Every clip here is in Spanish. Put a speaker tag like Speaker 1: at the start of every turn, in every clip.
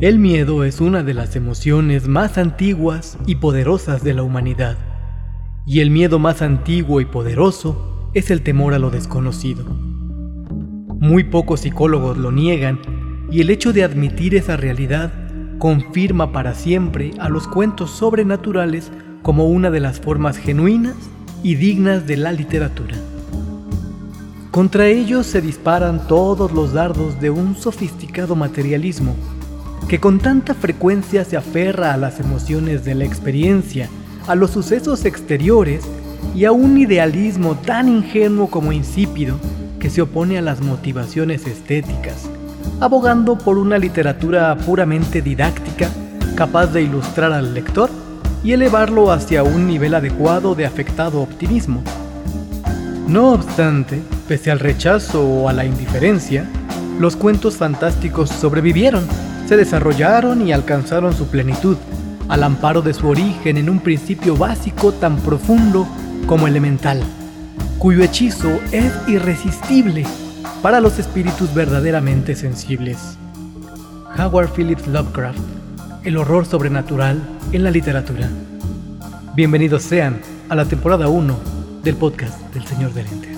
Speaker 1: El miedo es una de las emociones más antiguas y poderosas de la humanidad. Y el miedo más antiguo y poderoso es el temor a lo desconocido. Muy pocos psicólogos lo niegan y el hecho de admitir esa realidad confirma para siempre a los cuentos sobrenaturales como una de las formas genuinas y dignas de la literatura. Contra ellos se disparan todos los dardos de un sofisticado materialismo que con tanta frecuencia se aferra a las emociones de la experiencia, a los sucesos exteriores y a un idealismo tan ingenuo como insípido que se opone a las motivaciones estéticas, abogando por una literatura puramente didáctica capaz de ilustrar al lector y elevarlo hacia un nivel adecuado de afectado optimismo. No obstante, pese al rechazo o a la indiferencia, los cuentos fantásticos sobrevivieron se desarrollaron y alcanzaron su plenitud, al amparo de su origen en un principio básico tan profundo como elemental, cuyo hechizo es irresistible para los espíritus verdaderamente sensibles. Howard Phillips Lovecraft, el horror sobrenatural en la literatura. Bienvenidos sean a la temporada 1 del podcast del Señor de Lentes.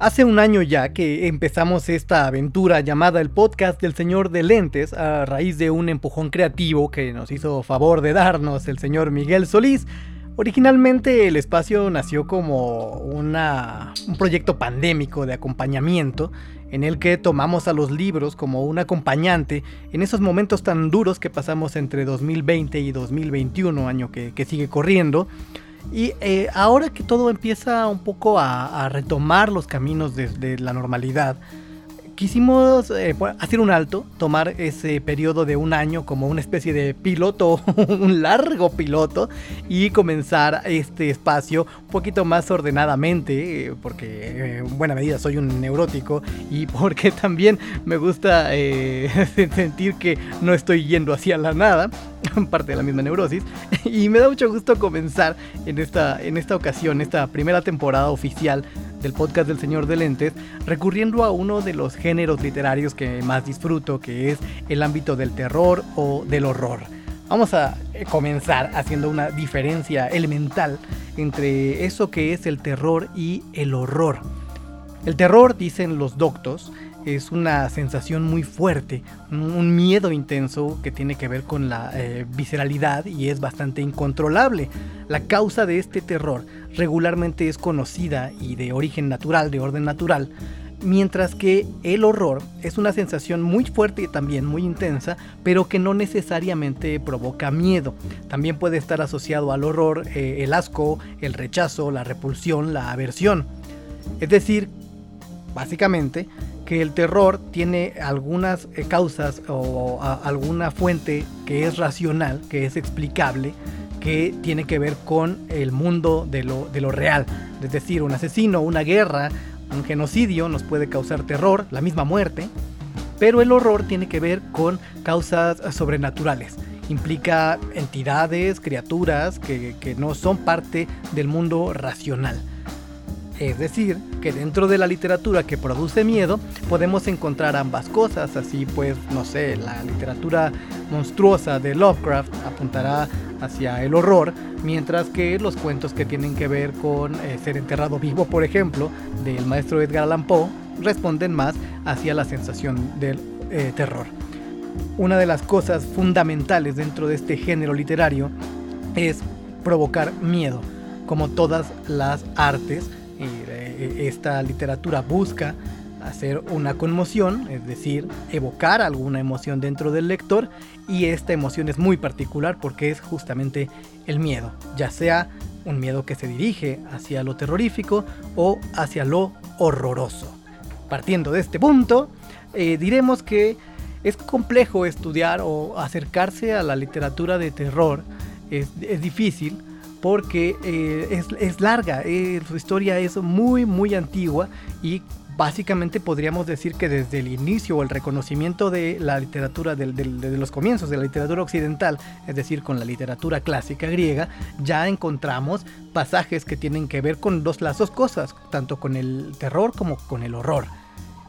Speaker 1: Hace un año ya que empezamos esta aventura llamada el podcast del señor de lentes a raíz de un empujón creativo que nos hizo favor de darnos el señor Miguel Solís. Originalmente el espacio nació como una, un proyecto pandémico de acompañamiento en el que tomamos a los libros como un acompañante en esos momentos tan duros que pasamos entre 2020 y 2021, año que, que sigue corriendo. Y eh, ahora que todo empieza un poco a, retomar los caminos de, la normalidad, quisimos eh, hacer un alto, tomar ese periodo de un año como una especie de piloto, un largo piloto, y comenzar este espacio un poquito más ordenadamente, eh, porque eh, en buena medida soy un neurótico y porque también me gusta sentir que no estoy yendo hacia la nada, parte de la misma neurosis, y me da mucho gusto comenzar en esta, en esta ocasión, esta primera temporada oficial del podcast del Señor de Lentes, recurriendo a uno de los géneros literarios que más disfruto, que es el ámbito del terror o del horror. Vamos a eh, comenzar haciendo una diferencia elemental entre eso que es el terror y el horror. El terror, dicen los doctos, es una sensación muy fuerte, un miedo intenso que tiene que ver con la eh, visceralidad y es bastante incontrolable. La causa de este terror regularmente es conocida y de origen natural, de orden natural, mientras que el horror es una sensación muy fuerte y también muy intensa, pero que no necesariamente provoca miedo. También puede estar asociado al horror eh, el asco, el rechazo, la repulsión, la aversión. Es decir, básicamente, que el terror tiene algunas eh, causas o alguna fuente que es racional, que es explicable, que tiene que ver con el mundo de lo, de lo real. Es decir, un asesino, una guerra, un genocidio nos puede causar terror, la misma muerte, pero el horror tiene que ver con causas sobrenaturales. Implica entidades, criaturas que, que no son parte del mundo racional. Es decir, que dentro de la literatura que produce miedo podemos encontrar ambas cosas, así pues, no sé, la literatura monstruosa de Lovecraft apuntará hacia el horror, mientras que los cuentos que tienen que ver con eh, ser enterrado vivo, por ejemplo, del maestro Edgar Allan Poe, responden más hacia la sensación del eh, terror. Una de las cosas fundamentales dentro de este género literario es provocar miedo, como todas las artes eh, esta literatura busca hacer una conmoción, es decir, evocar alguna emoción dentro del lector y esta emoción es muy particular porque es justamente el miedo, ya sea un miedo que se dirige hacia lo terrorífico o hacia lo horroroso. Partiendo de este punto, eh, diremos que es complejo estudiar o acercarse a la literatura de terror, es, difícil porque eh, es, larga, eh, su historia es muy muy antigua y básicamente podríamos decir que desde el inicio o el reconocimiento de la literatura, de, los comienzos de la literatura occidental, es decir, con la literatura clásica griega, ya encontramos pasajes que tienen que ver con dos, las dos cosas, tanto con el terror como con el horror.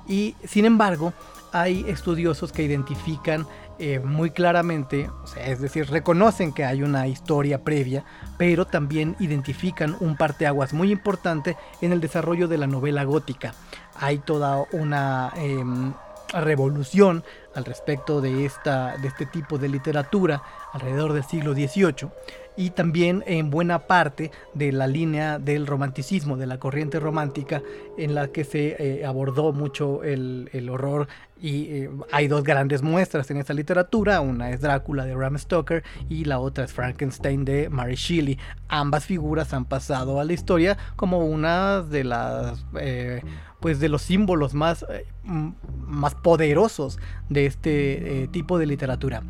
Speaker 1: Y sin embargo, hay estudiosos que identifican eh, muy claramente, es decir, reconocen que hay una historia previa, pero también identifican un parteaguas muy importante en el desarrollo de la novela gótica. Hay toda una em, revolución al respecto de, esta, de este tipo de literatura alrededor del siglo XVIII y también en buena parte de la línea del romanticismo, de la corriente romántica en la que se eh, abordó mucho el, horror y eh, hay dos grandes muestras en esta literatura, una es Drácula de Bram Stoker y la otra es Frankenstein de Mary Shelley. Ambas figuras han pasado a la historia como una de las eh, pues de los símbolos más, más poderosos de este tipo de literatura.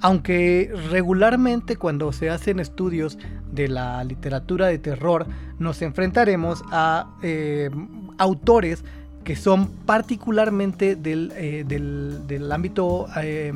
Speaker 1: Aunque regularmente cuando se hacen estudios de la literatura de terror nos enfrentaremos a eh, autores que son particularmente del, eh, del ámbito eh,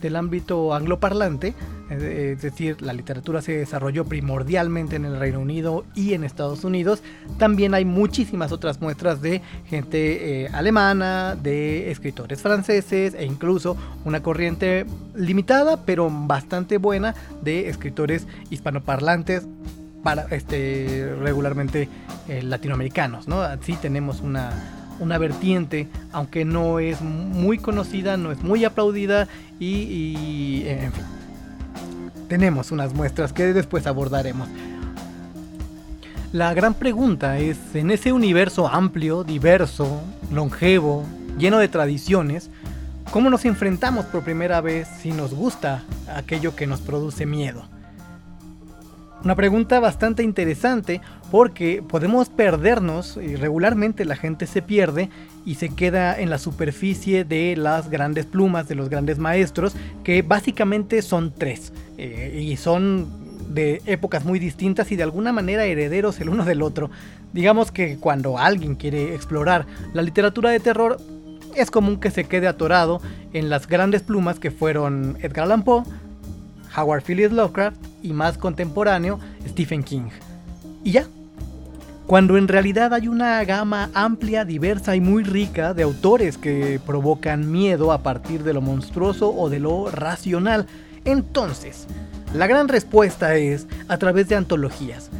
Speaker 1: del ámbito angloparlante, es decir, la literatura se desarrolló primordialmente en el Reino Unido y en Estados Unidos. También hay muchísimas otras muestras de gente eh, alemana, de escritores franceses e incluso una corriente limitada pero bastante buena de escritores hispanoparlantes para este regularmente eh, latinoamericanos, ¿no? Así tenemos una una vertiente, aunque no es muy conocida, no es muy aplaudida y, en fin, tenemos unas muestras que después abordaremos. La gran pregunta es, en ese universo amplio, diverso, longevo, lleno de tradiciones, ¿cómo nos enfrentamos por primera vez si nos gusta aquello que nos produce miedo? Una pregunta bastante interesante porque podemos perdernos y regularmente la gente se pierde y se queda en la superficie de las grandes plumas de los grandes maestros que básicamente son tres eh, y son de épocas muy distintas y de alguna manera herederos el uno del otro. Digamos que cuando alguien quiere explorar la literatura de terror es común que se quede atorado en las grandes plumas que fueron Edgar Allan Poe, Howard Phillips Lovecraft y más contemporáneo Stephen King. Y ya. Cuando en realidad hay una gama amplia, diversa y muy rica de autores que provocan miedo a partir de lo monstruoso o de lo racional. Entonces, la gran respuesta es a través de antologías.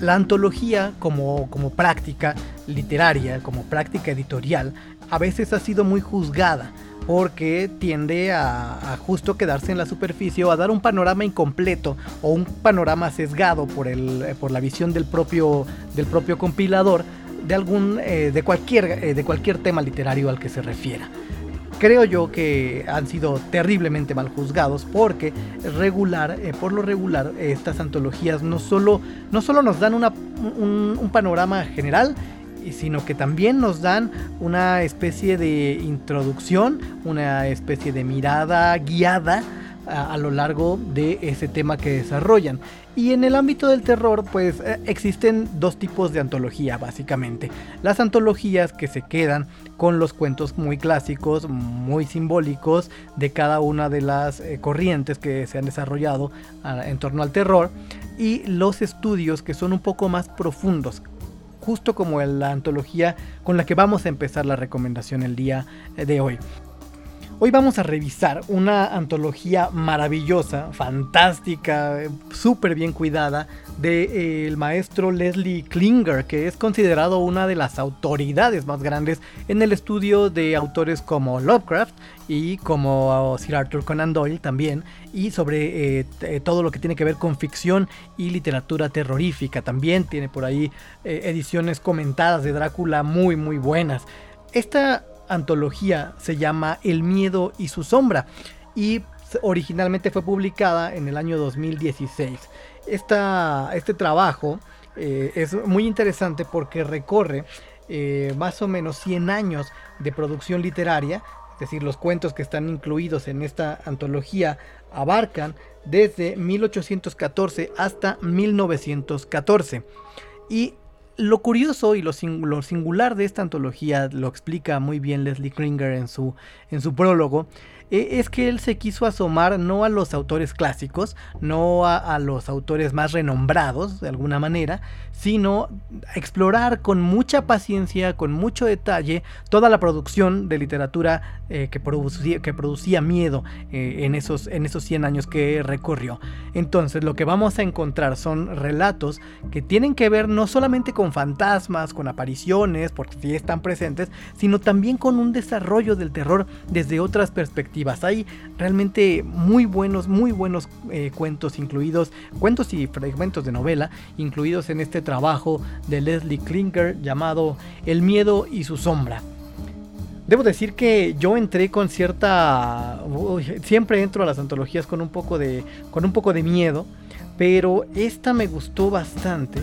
Speaker 1: La antología como, como práctica literaria, como práctica editorial, a veces ha sido muy juzgada porque tiende a, justo quedarse en la superficie o a dar un panorama incompleto o un panorama sesgado por, el, eh, por la visión del propio, del propio compilador de, algún, eh, de, cualquier, eh, de cualquier tema literario al que se refiera. Creo yo que han sido terriblemente mal juzgados porque regular, por lo regular, estas antologías no solo, no solo nos dan un panorama general, sino que también nos dan una especie de introducción, una especie de mirada guiada a, lo largo de ese tema que desarrollan. Y en el ámbito del terror, pues eh, existen dos tipos de antología, básicamente. Las antologías que se quedan con los cuentos muy clásicos, muy simbólicos de cada una de las eh, corrientes que se han desarrollado ah, en torno al terror. Y los estudios que son un poco más profundos, justo como en la antología con la que vamos a empezar la recomendación el día de hoy. Hoy vamos a revisar una antología maravillosa, fantástica, súper bien cuidada del de, eh, maestro Leslie Klinger, que es considerado una de las autoridades más grandes en el estudio de autores como Lovecraft y como Sir Arthur Conan Doyle también, y sobre eh, eh, todo lo que tiene que ver con ficción y literatura terrorífica. También tiene por ahí ediciones comentadas de Drácula muy muy buenas. Esta antología se llama El miedo y su sombra y originalmente fue publicada en el año 2016. este trabajo eh, es muy interesante porque recorre eh, más o menos 100 años de producción literaria, es decir, los cuentos que están incluidos en esta antología abarcan desde 1814 hasta 1914. Y lo curioso y lo, singular de esta antología lo explica muy bien Leslie Kringer en su, en su prólogo, es que él se quiso asomar no a los autores clásicos, no a, los autores más renombrados de alguna manera, sino explorar con mucha paciencia, con mucho detalle, toda la producción de literatura eh, que, producía, que producía miedo eh, en, esos, en esos 100 años que recorrió. Entonces lo que vamos a encontrar son relatos que tienen que ver no solamente con fantasmas, con apariciones, porque sí están presentes, sino también con un desarrollo del terror desde otras perspectivas hay realmente muy buenos, muy buenos eh, cuentos incluidos, cuentos y fragmentos de novela incluidos en este trabajo de Leslie Klinker llamado El miedo y su sombra. Debo decir que yo entré con cierta. siempre entro a las antologías con un poco de. con un poco de miedo. Pero esta me gustó bastante.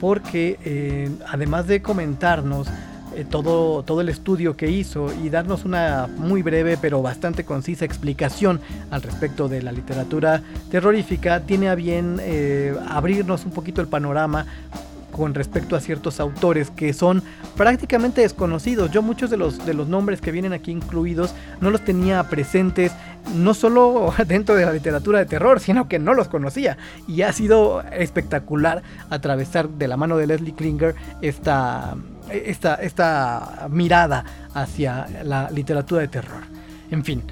Speaker 1: Porque eh, además de comentarnos eh, todo, todo el estudio que hizo y darnos una muy breve pero bastante concisa explicación al respecto de la literatura terrorífica, tiene a bien eh, abrirnos un poquito el panorama con respecto a ciertos autores que son prácticamente desconocidos. Yo muchos de los, de los nombres que vienen aquí incluidos no los tenía presentes, no solo dentro de la literatura de terror, sino que no los conocía. Y ha sido espectacular atravesar de la mano de Leslie Klinger esta, esta, esta mirada hacia la literatura de terror. En fin,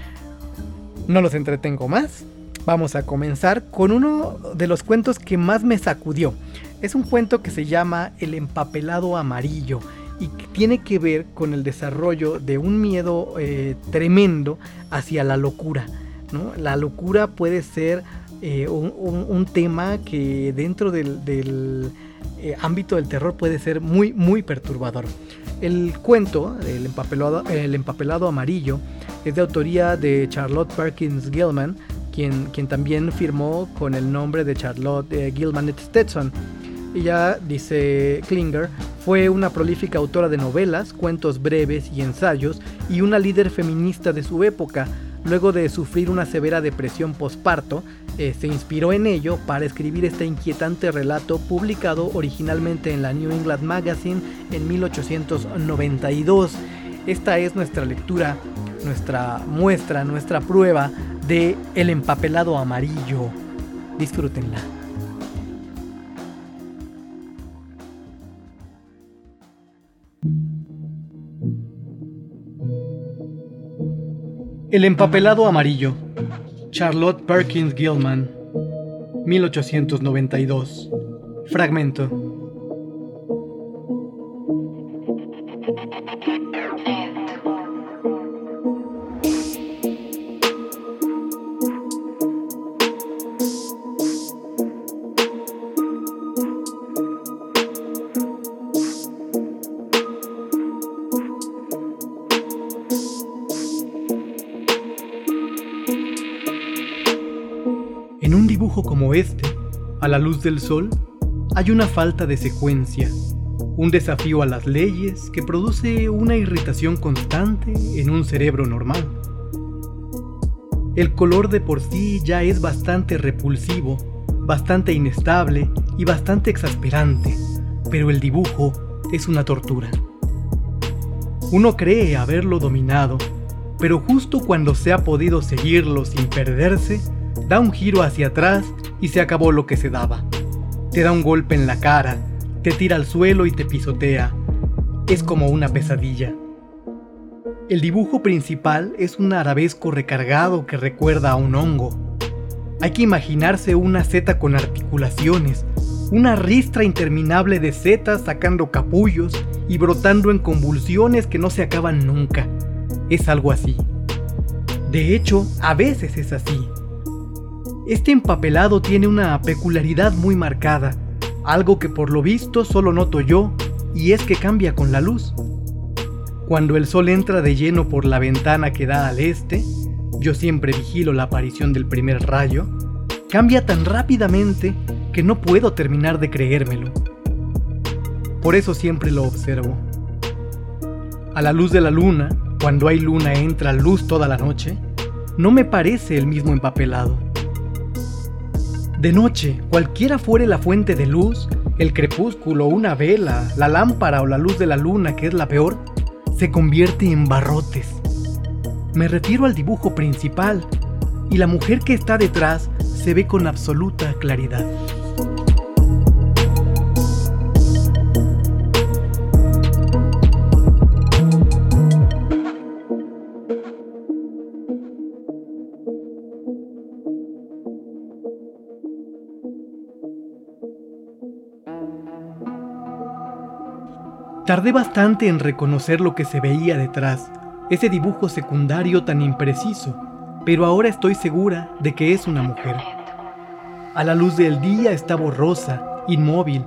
Speaker 1: no los entretengo más. Vamos a comenzar con uno de los cuentos que más me sacudió. Es un cuento que se llama El empapelado amarillo y que tiene que ver con el desarrollo de un miedo eh, tremendo hacia la locura. La locura puede ser eh, un, tema que dentro del eh, ámbito del terror puede ser muy, muy perturbador. El cuento, el empapelado, el empapelado amarillo, es de autoría de Charlotte Perkins Gilman, quien, quien también firmó con el nombre de Charlotte eh, Gilman Stetson. Ella, dice Klinger, fue una prolífica autora de novelas, cuentos breves y ensayos y una líder feminista de su época. Luego de sufrir una severa depresión posparto, eh, se inspiró en ello para escribir este inquietante relato publicado originalmente en la New England Magazine en 1892. Esta es nuestra lectura, nuestra muestra, nuestra prueba de El empapelado amarillo. Disfrútenla. El empapelado amarillo Charlotte Perkins Gilman, 1892. Fragmento. Luz del sol, hay una falta de secuencia, un desafío a las leyes que produce una irritación constante en un cerebro normal. El color de por sí ya es bastante repulsivo, bastante inestable y bastante exasperante, pero el dibujo es una tortura. Uno cree haberlo dominado, pero justo cuando se ha podido seguirlo sin perderse, da un giro hacia atrás y se acabó lo que se daba. Te da un golpe en la cara, te tira al suelo y te pisotea. Es como una pesadilla. El dibujo principal es un arabesco recargado que recuerda a un hongo. Hay que imaginarse una seta con articulaciones, una ristra interminable de setas sacando capullos y brotando en convulsiones que no se acaban nunca. Es algo así. De hecho, a veces es así. Este empapelado tiene una peculiaridad muy marcada, algo que por lo visto solo noto yo, y es que cambia con la luz. Cuando el sol entra de lleno por la ventana que da al este, yo siempre vigilo la aparición del primer rayo, cambia tan rápidamente que no puedo terminar de creérmelo. Por eso siempre lo observo. A la luz de la luna, cuando hay luna entra luz toda la noche, no me parece el mismo empapelado. De noche, cualquiera fuere la fuente de luz, el crepúsculo, una vela, la lámpara o la luz de la luna, que es la peor, se convierte en barrotes. Me refiero al dibujo principal, y la mujer que está detrás se ve con absoluta claridad. Tardé bastante en reconocer lo que se veía detrás, ese dibujo secundario tan impreciso, pero ahora estoy segura de que es una mujer. A la luz del día está borrosa, inmóvil.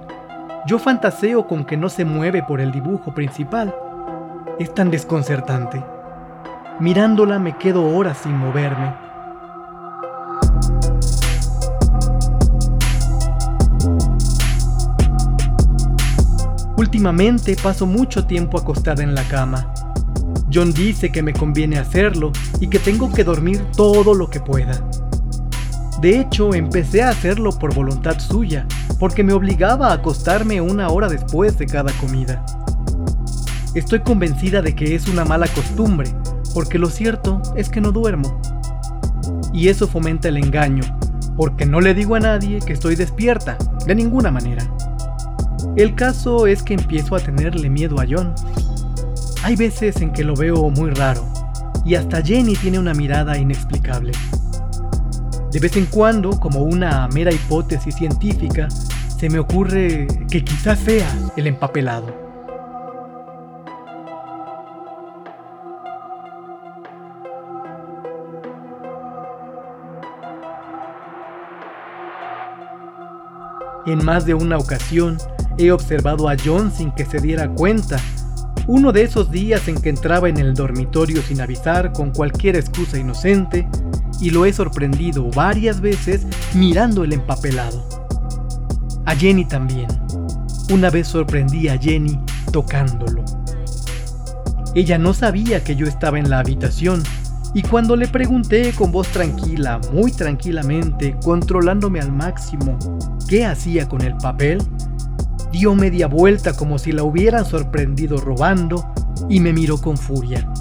Speaker 1: Yo fantaseo con que no se mueve por el dibujo principal. Es tan desconcertante. Mirándola me quedo horas sin moverme. Últimamente paso mucho tiempo acostada en la cama. John dice que me conviene hacerlo y que tengo que dormir todo lo que pueda. De hecho, empecé a hacerlo por voluntad suya, porque me obligaba a acostarme una hora después de cada comida. Estoy convencida de que es una mala costumbre, porque lo cierto es que no duermo. Y eso fomenta el engaño, porque no le digo a nadie que estoy despierta, de ninguna manera. El caso es que empiezo a tenerle miedo a John. Hay veces en que lo veo muy raro, y hasta Jenny tiene una mirada inexplicable. De vez en cuando, como una mera hipótesis científica, se me ocurre que quizás sea el empapelado. En más de una ocasión, He observado a John sin que se diera cuenta. Uno de esos días en que entraba en el dormitorio sin avisar con cualquier excusa inocente y lo he sorprendido varias veces mirando el empapelado. A Jenny también. Una vez sorprendí a Jenny tocándolo. Ella no sabía que yo estaba en la habitación y cuando le pregunté con voz tranquila, muy tranquilamente, controlándome al máximo, qué hacía con el papel, dio media vuelta como si la hubieran sorprendido robando y me miró con furia.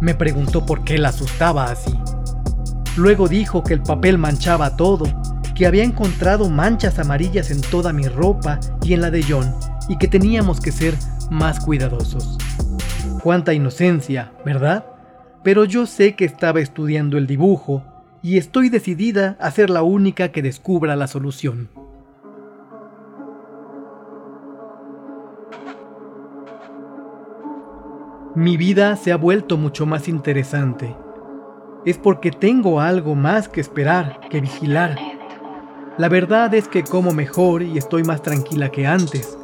Speaker 1: Me preguntó por qué la asustaba así. Luego dijo que el papel manchaba todo, que había encontrado manchas amarillas en toda mi ropa y en la de John, y que teníamos que ser más cuidadosos. Cuánta inocencia, ¿verdad? Pero yo sé que estaba estudiando el dibujo y estoy decidida a ser la única que descubra la solución. Mi vida se ha vuelto mucho más interesante. Es porque tengo algo más que esperar, que vigilar. La verdad es que como mejor y estoy más tranquila que antes.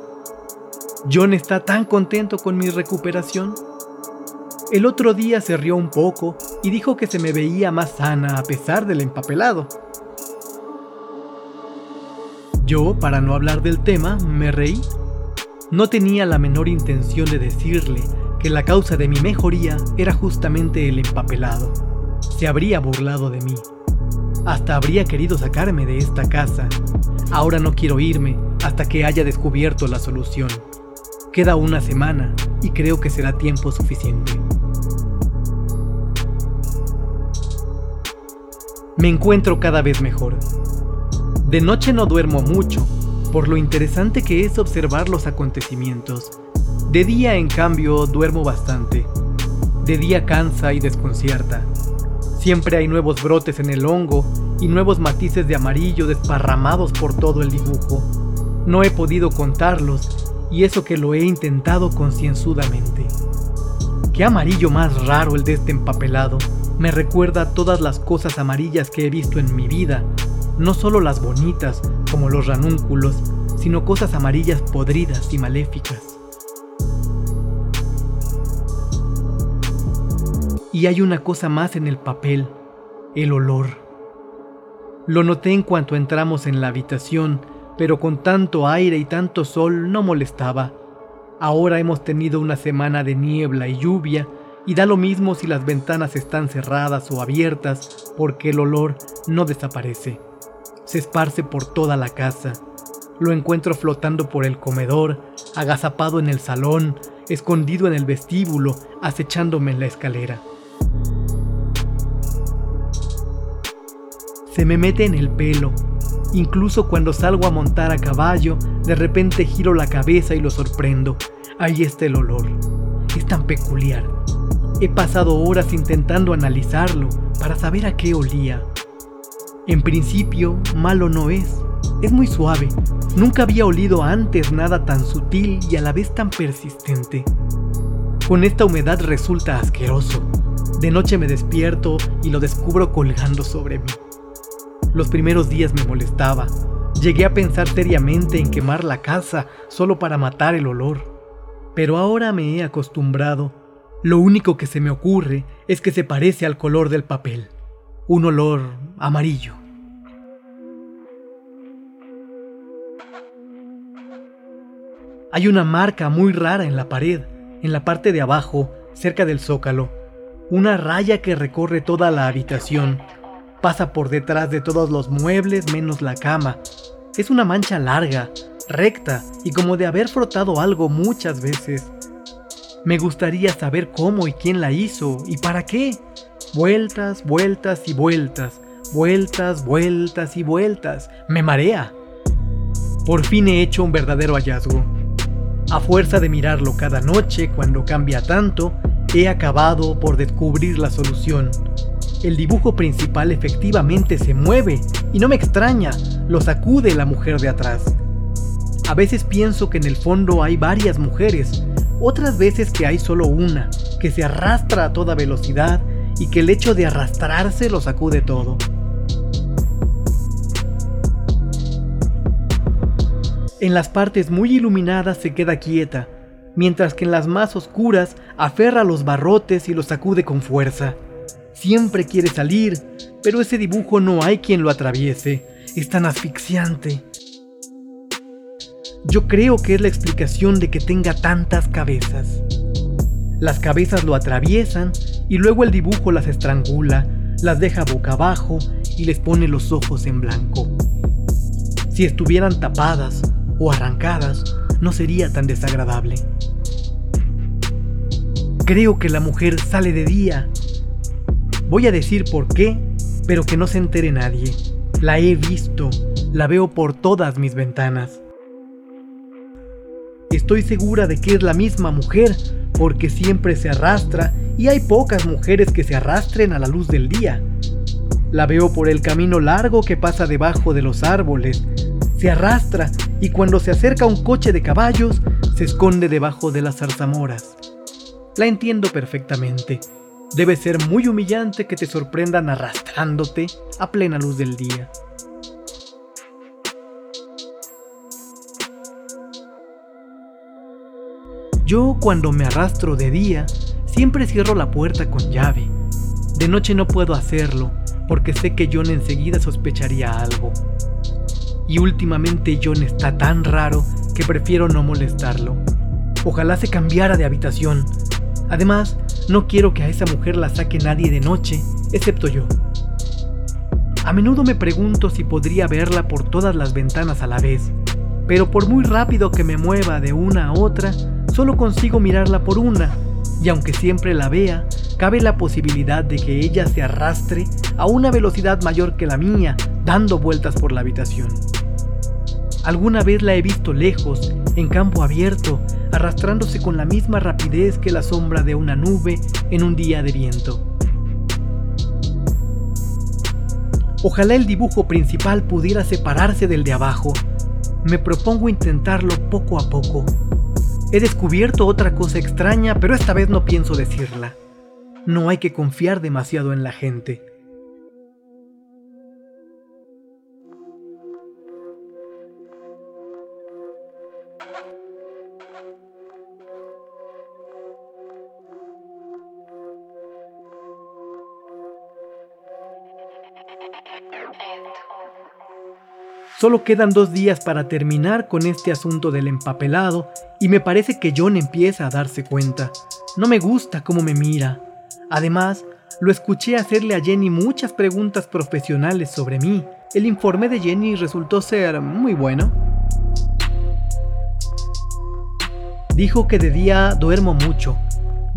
Speaker 1: John está tan contento con mi recuperación. El otro día se rió un poco y dijo que se me veía más sana a pesar del empapelado. Yo, para no hablar del tema, me reí. No tenía la menor intención de decirle que la causa de mi mejoría era justamente el empapelado. Se habría burlado de mí. Hasta habría querido sacarme de esta casa. Ahora no quiero irme hasta que haya descubierto la solución. Queda una semana y creo que será tiempo suficiente. Me encuentro cada vez mejor. De noche no duermo mucho, por lo interesante que es observar los acontecimientos de día, en cambio, duermo bastante. De día cansa y desconcierta. Siempre hay nuevos brotes en el hongo y nuevos matices de amarillo desparramados por todo el dibujo. No he podido contarlos y eso que lo he intentado concienzudamente. Qué amarillo más raro el de este empapelado. Me recuerda todas las cosas amarillas que he visto en mi vida, no solo las bonitas, como los ranúnculos, sino cosas amarillas podridas y maléficas. Y hay una cosa más en el papel, el olor. Lo noté en cuanto entramos en la habitación, pero con tanto aire y tanto sol no molestaba. Ahora hemos tenido una semana de niebla y lluvia, y da lo mismo si las ventanas están cerradas o abiertas, porque el olor no desaparece. Se esparce por toda la casa. Lo encuentro flotando por el comedor, agazapado en el salón, escondido en el vestíbulo, acechándome en la escalera. Se me mete en el pelo. Incluso cuando salgo a montar a caballo, de repente giro la cabeza y lo sorprendo. Ahí está el olor. Es tan peculiar. He pasado horas intentando analizarlo para saber a qué olía. En principio, malo no es. Es muy suave. Nunca había olido antes nada tan sutil y a la vez tan persistente. Con esta humedad resulta asqueroso. De noche me despierto y lo descubro colgando sobre mí. Los primeros días me molestaba. Llegué a pensar seriamente en quemar la casa solo para matar el olor. Pero ahora me he acostumbrado. Lo único que se me ocurre es que se parece al color del papel. Un olor amarillo. Hay una marca muy rara en la pared, en la parte de abajo, cerca del zócalo. Una raya que recorre toda la habitación Pasa por detrás de todos los muebles menos la cama. Es una mancha larga, recta y como de haber frotado algo muchas veces. Me gustaría saber cómo y quién la hizo y para qué. Vueltas, vueltas y vueltas, vueltas, vueltas y vueltas. Me marea. Por fin he hecho un verdadero hallazgo. A fuerza de mirarlo cada noche cuando cambia tanto, he acabado por descubrir la solución el dibujo principal efectivamente se mueve y no me extraña, lo sacude la mujer de atrás. A veces pienso que en el fondo hay varias mujeres, otras veces que hay solo una, que se arrastra a toda velocidad y que el hecho de arrastrarse lo sacude todo. En las partes muy iluminadas se queda quieta, mientras que en las más oscuras aferra los barrotes y los sacude con fuerza. Siempre quiere salir, pero ese dibujo no hay quien lo atraviese. Es tan asfixiante. Yo creo que es la explicación de que tenga tantas cabezas. Las cabezas lo atraviesan y luego el dibujo las estrangula, las deja boca abajo y les pone los ojos en blanco. Si estuvieran tapadas o arrancadas, no sería tan desagradable. Creo que la mujer sale de día Voy a decir por qué, pero que no se entere nadie. La he visto, la veo por todas mis ventanas. Estoy segura de que es la misma mujer, porque siempre se arrastra y hay pocas mujeres que se arrastren a la luz del día. La veo por el camino largo que pasa debajo de los árboles. Se arrastra y cuando se acerca un coche de caballos, se esconde debajo de las zarzamoras. La entiendo perfectamente. Debe ser muy humillante que te sorprendan arrastrándote a plena luz del día. Yo cuando me arrastro de día, siempre cierro la puerta con llave. De noche no puedo hacerlo, porque sé que John enseguida sospecharía algo. Y últimamente John está tan raro que prefiero no molestarlo. Ojalá se cambiara de habitación. Además, no quiero que a esa mujer la saque nadie de noche, excepto yo. A menudo me pregunto si podría verla por todas las ventanas a la vez, pero por muy rápido que me mueva de una a otra, solo consigo mirarla por una, y aunque siempre la vea, cabe la posibilidad de que ella se arrastre a una velocidad mayor que la mía, dando vueltas por la habitación. Alguna vez la he visto lejos, en campo abierto, arrastrándose con la misma rapidez que la sombra de una nube en un día de viento. Ojalá el dibujo principal pudiera separarse del de abajo. Me propongo intentarlo poco a poco. He descubierto otra cosa extraña, pero esta vez no pienso decirla. No hay que confiar demasiado en la gente. Solo quedan dos días para terminar con este asunto del empapelado y me parece que John empieza a darse cuenta. No me gusta cómo me mira. Además, lo escuché hacerle a Jenny muchas preguntas profesionales sobre mí. El informe de Jenny resultó ser muy bueno. Dijo que de día duermo mucho.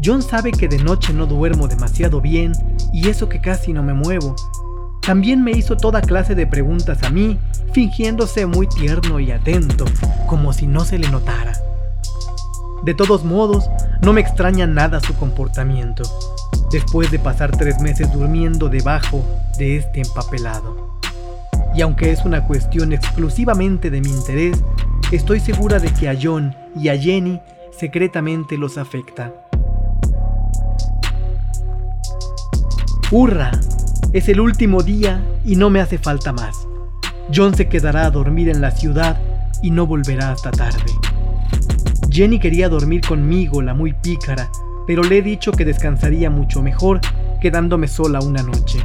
Speaker 1: John sabe que de noche no duermo demasiado bien y eso que casi no me muevo. También me hizo toda clase de preguntas a mí, fingiéndose muy tierno y atento, como si no se le notara. De todos modos, no me extraña nada su comportamiento, después de pasar tres meses durmiendo debajo de este empapelado. Y aunque es una cuestión exclusivamente de mi interés, estoy segura de que a John y a Jenny secretamente los afecta. ¡Hurra! Es el último día y no me hace falta más. John se quedará a dormir en la ciudad y no volverá hasta tarde. Jenny quería dormir conmigo, la muy pícara, pero le he dicho que descansaría mucho mejor quedándome sola una noche.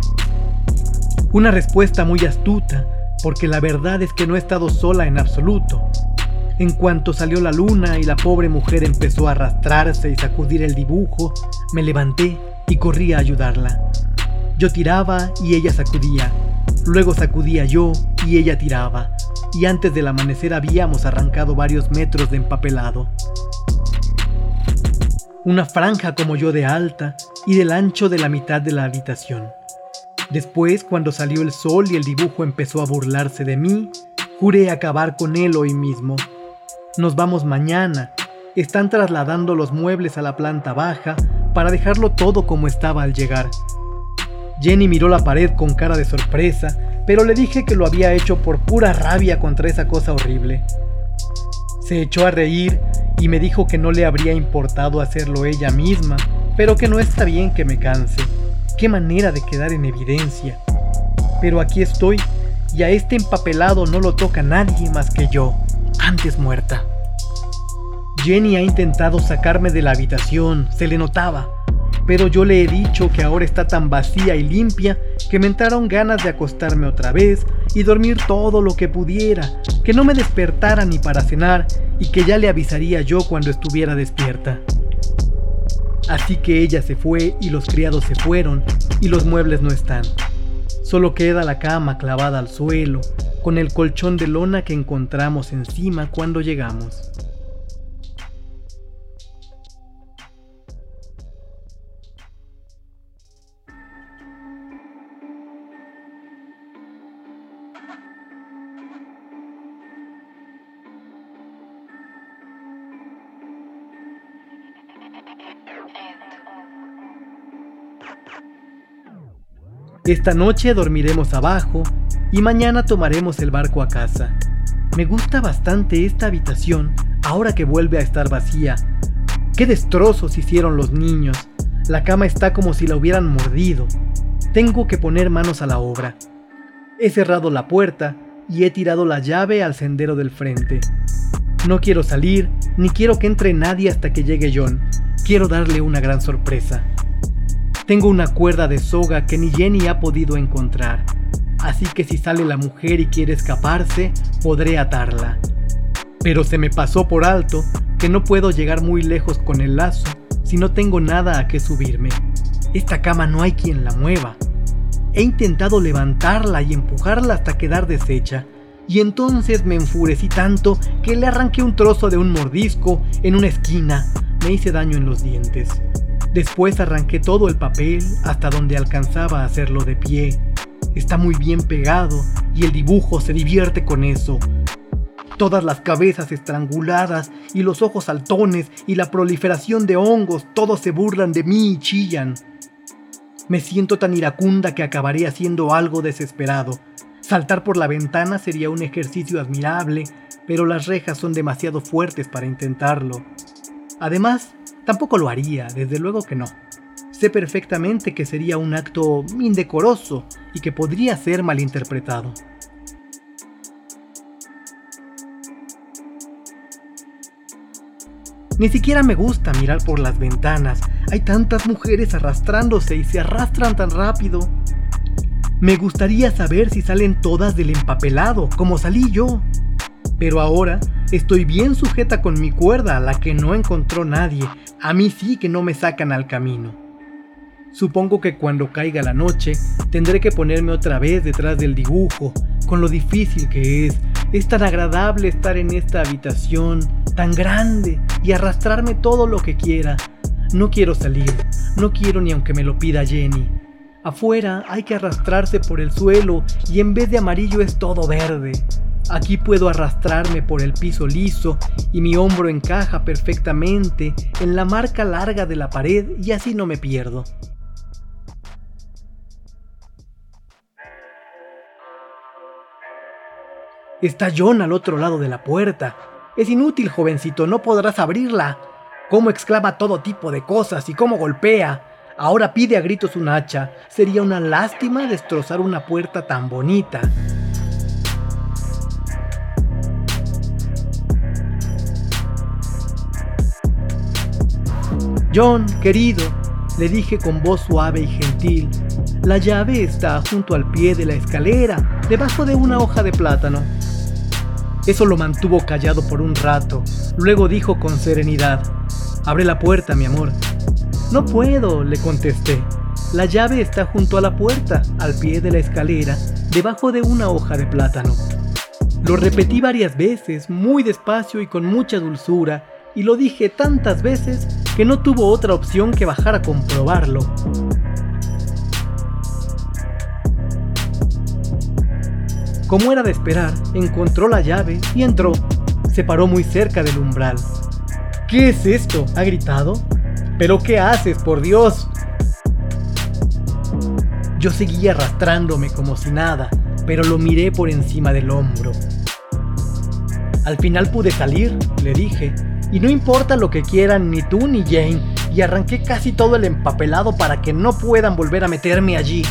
Speaker 1: Una respuesta muy astuta, porque la verdad es que no he estado sola en absoluto. En cuanto salió la luna y la pobre mujer empezó a arrastrarse y sacudir el dibujo, me levanté y corrí a ayudarla. Yo tiraba y ella sacudía, luego sacudía yo y ella tiraba, y antes del amanecer habíamos arrancado varios metros de empapelado. Una franja como yo de alta y del ancho de la mitad de la habitación. Después, cuando salió el sol y el dibujo empezó a burlarse de mí, juré acabar con él hoy mismo. Nos vamos mañana. Están trasladando los muebles a la planta baja para dejarlo todo como estaba al llegar. Jenny miró la pared con cara de sorpresa, pero le dije que lo había hecho por pura rabia contra esa cosa horrible. Se echó a reír y me dijo que no le habría importado hacerlo ella misma, pero que no está bien que me canse. Qué manera de quedar en evidencia. Pero aquí estoy, y a este empapelado no lo toca nadie más que yo, antes muerta. Jenny ha intentado sacarme de la habitación, se le notaba, pero yo le he dicho que ahora está tan vacía y limpia que me entraron ganas de acostarme otra vez y dormir todo lo que pudiera, que no me despertara ni para cenar y que ya le avisaría yo cuando estuviera despierta. Así que ella se fue y los criados se fueron y los muebles no están. Solo queda la cama clavada al suelo, con el colchón de lona que encontramos encima cuando llegamos. Esta noche dormiremos abajo y mañana tomaremos el barco a casa. Me gusta bastante esta habitación ahora que vuelve a estar vacía. Qué destrozos hicieron los niños. La cama está como si la hubieran mordido. Tengo que poner manos a la obra. He cerrado la puerta y he tirado la llave al sendero del frente. No quiero salir, ni quiero que entre nadie hasta que llegue John. Quiero darle una gran sorpresa. Tengo una cuerda de soga que ni Jenny ha podido encontrar, así que si sale la mujer y quiere escaparse, podré atarla. Pero se me pasó por alto que no puedo llegar muy lejos con el lazo si no tengo nada a que subirme. Esta cama no hay quien la mueva. He intentado levantarla y empujarla hasta quedar deshecha, y entonces me enfurecí tanto que le arranqué un trozo de un mordisco en una esquina. Me hice daño en los dientes. Después arranqué todo el papel hasta donde alcanzaba a hacerlo de pie. Está muy bien pegado y el dibujo se divierte con eso. Todas las cabezas estranguladas y los ojos saltones y la proliferación de hongos, todos se burlan de mí y chillan. Me siento tan iracunda que acabaré haciendo algo desesperado. Saltar por la ventana sería un ejercicio admirable, pero las rejas son demasiado fuertes para intentarlo. Además, Tampoco lo haría, desde luego que no. Sé perfectamente que sería un acto indecoroso y que podría ser malinterpretado. Ni siquiera me gusta mirar por las ventanas. Hay tantas mujeres arrastrándose y se arrastran tan rápido. Me gustaría saber si salen todas del empapelado, como salí yo. Pero ahora estoy bien sujeta con mi cuerda a la que no encontró nadie. A mí sí que no me sacan al camino. Supongo que cuando caiga la noche tendré que ponerme otra vez detrás del dibujo, con lo difícil que es. Es tan agradable estar en esta habitación, tan grande, y arrastrarme todo lo que quiera. No quiero salir, no quiero ni aunque me lo pida Jenny. Afuera hay que arrastrarse por el suelo y en vez de amarillo es todo verde. Aquí puedo arrastrarme por el piso liso y mi hombro encaja perfectamente en la marca larga de la pared y así no me pierdo. Está John al otro lado de la puerta. Es inútil, jovencito, no podrás abrirla. Cómo exclama todo tipo de cosas y cómo golpea. Ahora pide a gritos un hacha. Sería una lástima destrozar una puerta tan bonita. John, querido, le dije con voz suave y gentil, la llave está junto al pie de la escalera, debajo de una hoja de plátano. Eso lo mantuvo callado por un rato. Luego dijo con serenidad, Abre la puerta, mi amor. No puedo, le contesté. La llave está junto a la puerta, al pie de la escalera, debajo de una hoja de plátano. Lo repetí varias veces, muy despacio y con mucha dulzura, y lo dije tantas veces que no tuvo otra opción que bajar a comprobarlo. Como era de esperar, encontró la llave y entró. Se paró muy cerca del umbral. ¿Qué es esto? ha gritado. ¿Pero qué haces, por Dios? Yo seguí arrastrándome como si nada, pero lo miré por encima del hombro. Al final pude salir, le dije, y no importa lo que quieran ni tú ni Jane, y arranqué casi todo el empapelado para que no puedan volver a meterme allí.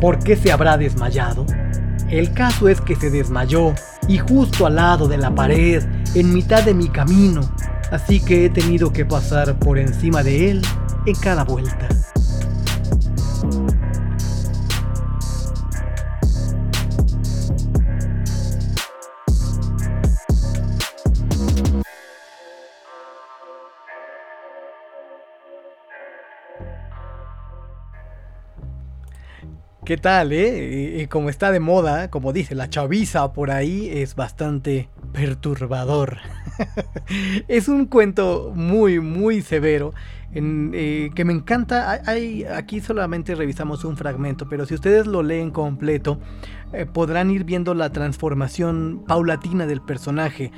Speaker 1: ¿Por qué se habrá desmayado? El caso es que se desmayó y justo al lado de la pared, en mitad de mi camino, así que he tenido que pasar por encima de él en cada vuelta. ¿Qué tal, eh? Y, como está de moda, como dice la chaviza por ahí, es bastante perturbador. es un cuento muy, muy severo. En, eh, que me encanta. Aquí solamente revisamos un fragmento, pero si ustedes lo leen completo, eh, podrán ir viendo la transformación paulatina del personaje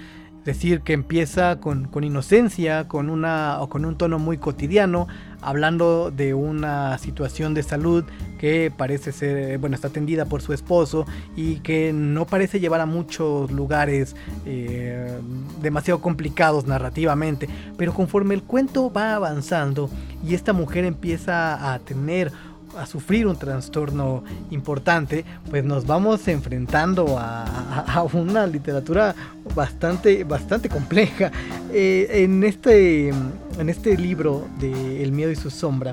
Speaker 1: decir que empieza con, inocencia, con, una, o con un tono muy cotidiano, hablando de una situación de salud que parece ser, bueno, está atendida por su esposo y que no parece llevar a muchos lugares eh, demasiado complicados narrativamente, pero conforme el cuento va avanzando y esta mujer empieza a tener a sufrir un trastorno importante, pues nos vamos enfrentando a, una literatura bastante, bastante compleja. Eh, en, este, en este libro de El miedo y su sombra,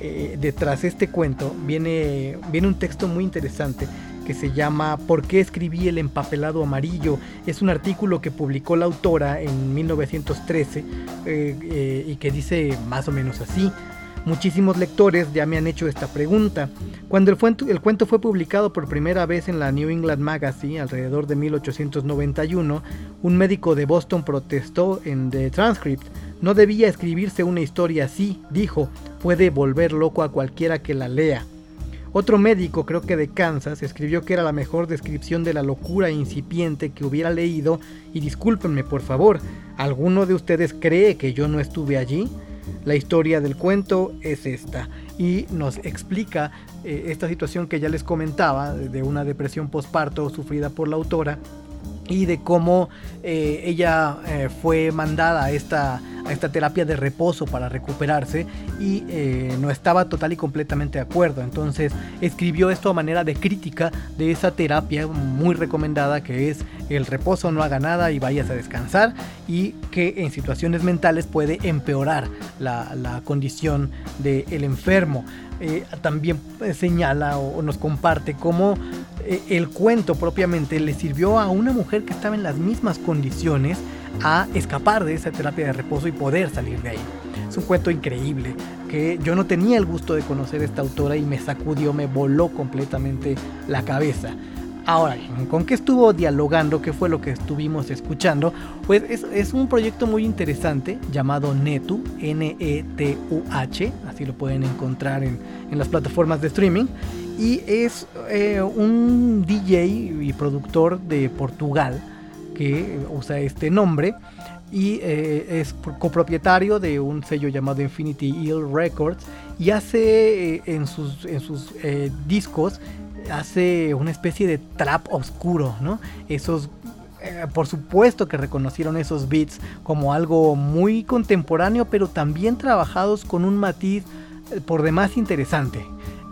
Speaker 1: eh, detrás de este cuento viene, viene un texto muy interesante que se llama ¿Por qué escribí el empapelado amarillo? Es un artículo que publicó la autora en 1913 eh, y que dice más o menos así. Muchísimos lectores ya me han hecho esta pregunta. Cuando el, cuento fue publicado por primera vez en la New England Magazine alrededor de 1891, un médico de Boston protestó en The Transcript. No debía escribirse una historia así, dijo, puede volver loco a cualquiera que la lea. Otro médico, creo que de Kansas, escribió que era la mejor descripción de la locura incipiente que hubiera leído y discúlpenme por favor, ¿alguno de ustedes cree que yo no estuve allí? La historia del cuento es esta. Y nos explica eh, esta situación que ya les comentaba de una depresión postparto sufrida por la autora y de cómo eh, ella eh, fue mandada a esta, a esta terapia de reposo para recuperarse y eh, no estaba total y completamente de acuerdo. Entonces escribió esto a manera de crítica de esa terapia muy recomendada que es el reposo no haga nada y vayas a descansar y que en situaciones mentales puede empeorar la, la condición del enfermo. También señala o nos comparte cómo eh, el cuento propiamente le sirvió a una mujer que estaba en las mismas condiciones a escapar de esa terapia de reposo y poder salir de ahí. Es un cuento increíble que yo no tenía el gusto de conocer a esta autora y me sacudió, me voló completamente la cabeza. Ahora, ¿con qué estuvo dialogando? ¿Qué fue lo que estuvimos escuchando? Pues es, un proyecto muy interesante llamado Netu, N-E-T-U-H, así lo pueden encontrar en, en las plataformas de streaming y es eh, un DJ y productor de Portugal que usa este nombre y eh, es copropietario de un sello llamado Infinity Hill Records y hace eh, en sus, en sus discos hace una especie de trap oscuro, ¿no? Esos por supuesto que reconocieron esos beats como algo muy contemporáneo, pero también trabajados con un matiz por demás interesante.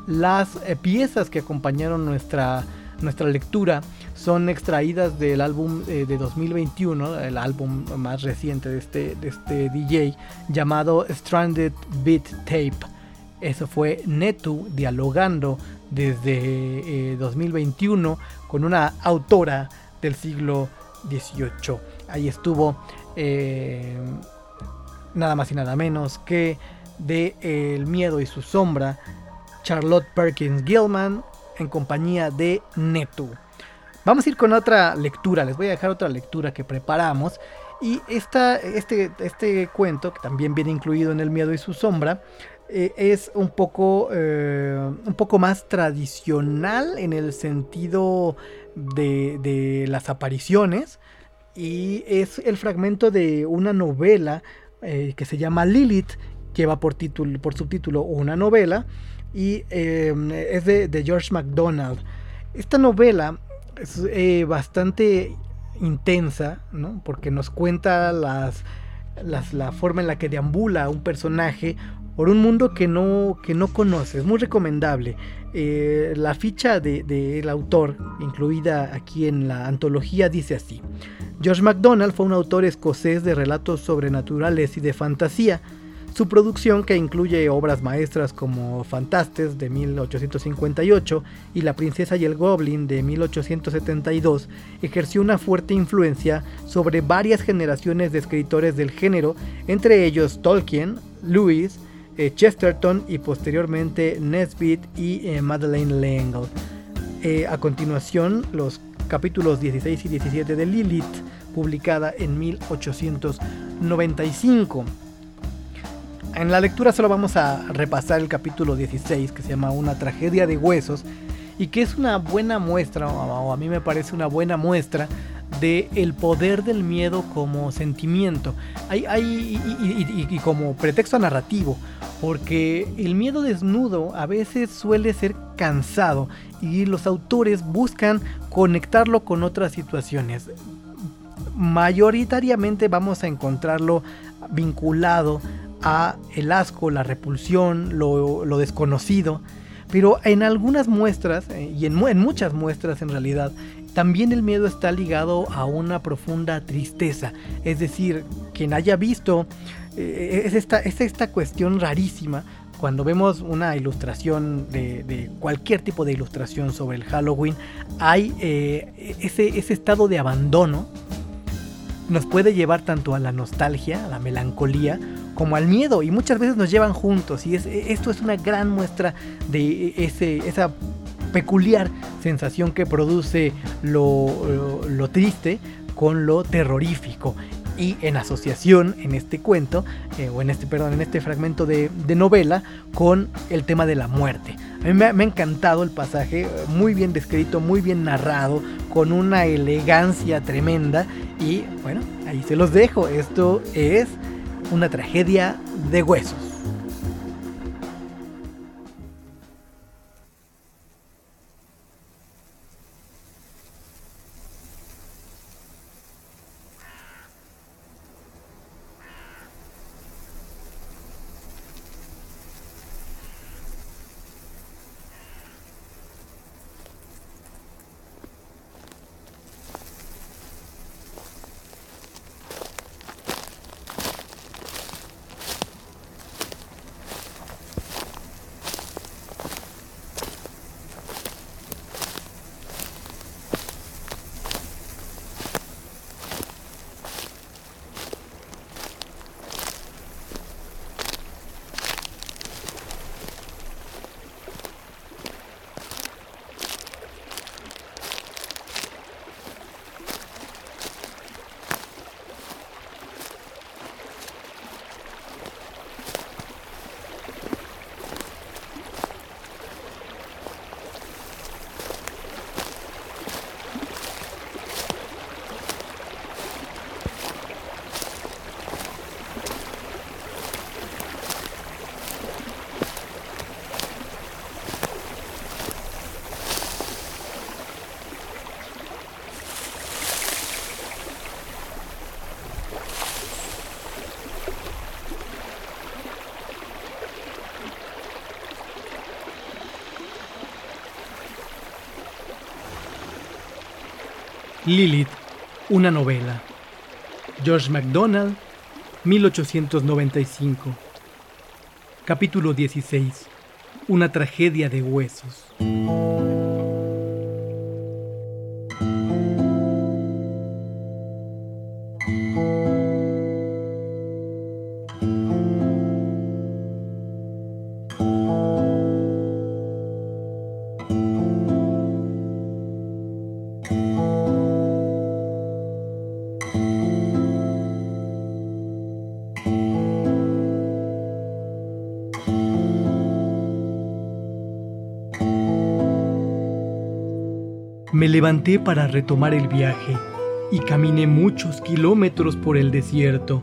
Speaker 1: Las eh, piezas que acompañaron nuestra, nuestra lectura son extraídas del álbum eh, de 2021, el álbum más reciente de este, de este DJ, llamado Stranded Beat Tape. Eso fue Netu dialogando desde 2021 eh, con una autora del siglo XVIII. Ahí estuvo nada más y nada menos que de El miedo y su sombra Charlotte Perkins Gilman en compañía de Netu. Vamos a ir con otra lectura, les voy a dejar otra lectura que preparamos. Y esta, este, este cuento, que también viene incluido en El miedo y su sombra, eh, es un poco, eh, un poco más tradicional en el sentido de, las apariciones. Y es el fragmento de una novela eh, que se llama Lilith, lleva por, título, por subtítulo una novela y es de, George MacDonald. Esta novela es bastante intensa, ¿no? porque nos cuenta las, la forma en la que deambula un personaje por un mundo que no, que no conoce. Es muy recomendable. Eh, la ficha del de, autor, incluida aquí en la antología, dice así. George MacDonald fue un autor escocés de relatos sobrenaturales y de fantasía su producción, que incluye obras maestras como Fantastes de 1858 y La Princesa y el Goblin de 1872, ejerció una fuerte influencia sobre varias generaciones de escritores del género, entre ellos Tolkien, Lewis, eh, Chesterton y posteriormente Nesbitt y eh, Madeleine L'Engle. Eh, a continuación, los capítulos 16 y 17 de Lilith, publicada en 1895. En la lectura solo vamos a repasar el capítulo 16 que se llama Una tragedia de huesos y que es una buena muestra, o a mí me parece una buena muestra de el poder del miedo como sentimiento hay, y, como pretexto narrativo, porque el miedo desnudo a veces suele ser cansado y los autores buscan conectarlo con otras situaciones. Mayoritariamente vamos a encontrarlo vinculado a el asco, la repulsión, lo, desconocido. Pero en algunas muestras, eh, y en, muchas muestras en realidad, también el miedo está ligado a una profunda tristeza. Es decir, quien haya visto, eh, es, esta, es esta cuestión rarísima cuando vemos una ilustración de, cualquier tipo de ilustración sobre el Halloween, hay eh, ese, ese, estado de abandono. Nos puede llevar tanto a la nostalgia, a la melancolía, como al miedo y muchas veces nos llevan juntos y es, esto es una gran muestra de ese, esa peculiar sensación que produce lo, lo, triste con lo terrorífico. Y en asociación en este cuento eh, o en este perdón en este fragmento de, novela con el tema de la muerte. A mí me, me, ha encantado el pasaje muy bien descrito muy bien narrado con una elegancia tremenda. Y bueno ahí se los dejo. Esto es una tragedia de huesos. Lilith, una novela. George MacDonald, 1895. Capítulo 16. Una tragedia de huesos. Me levanté para retomar el viaje y caminé muchos kilómetros por el desierto.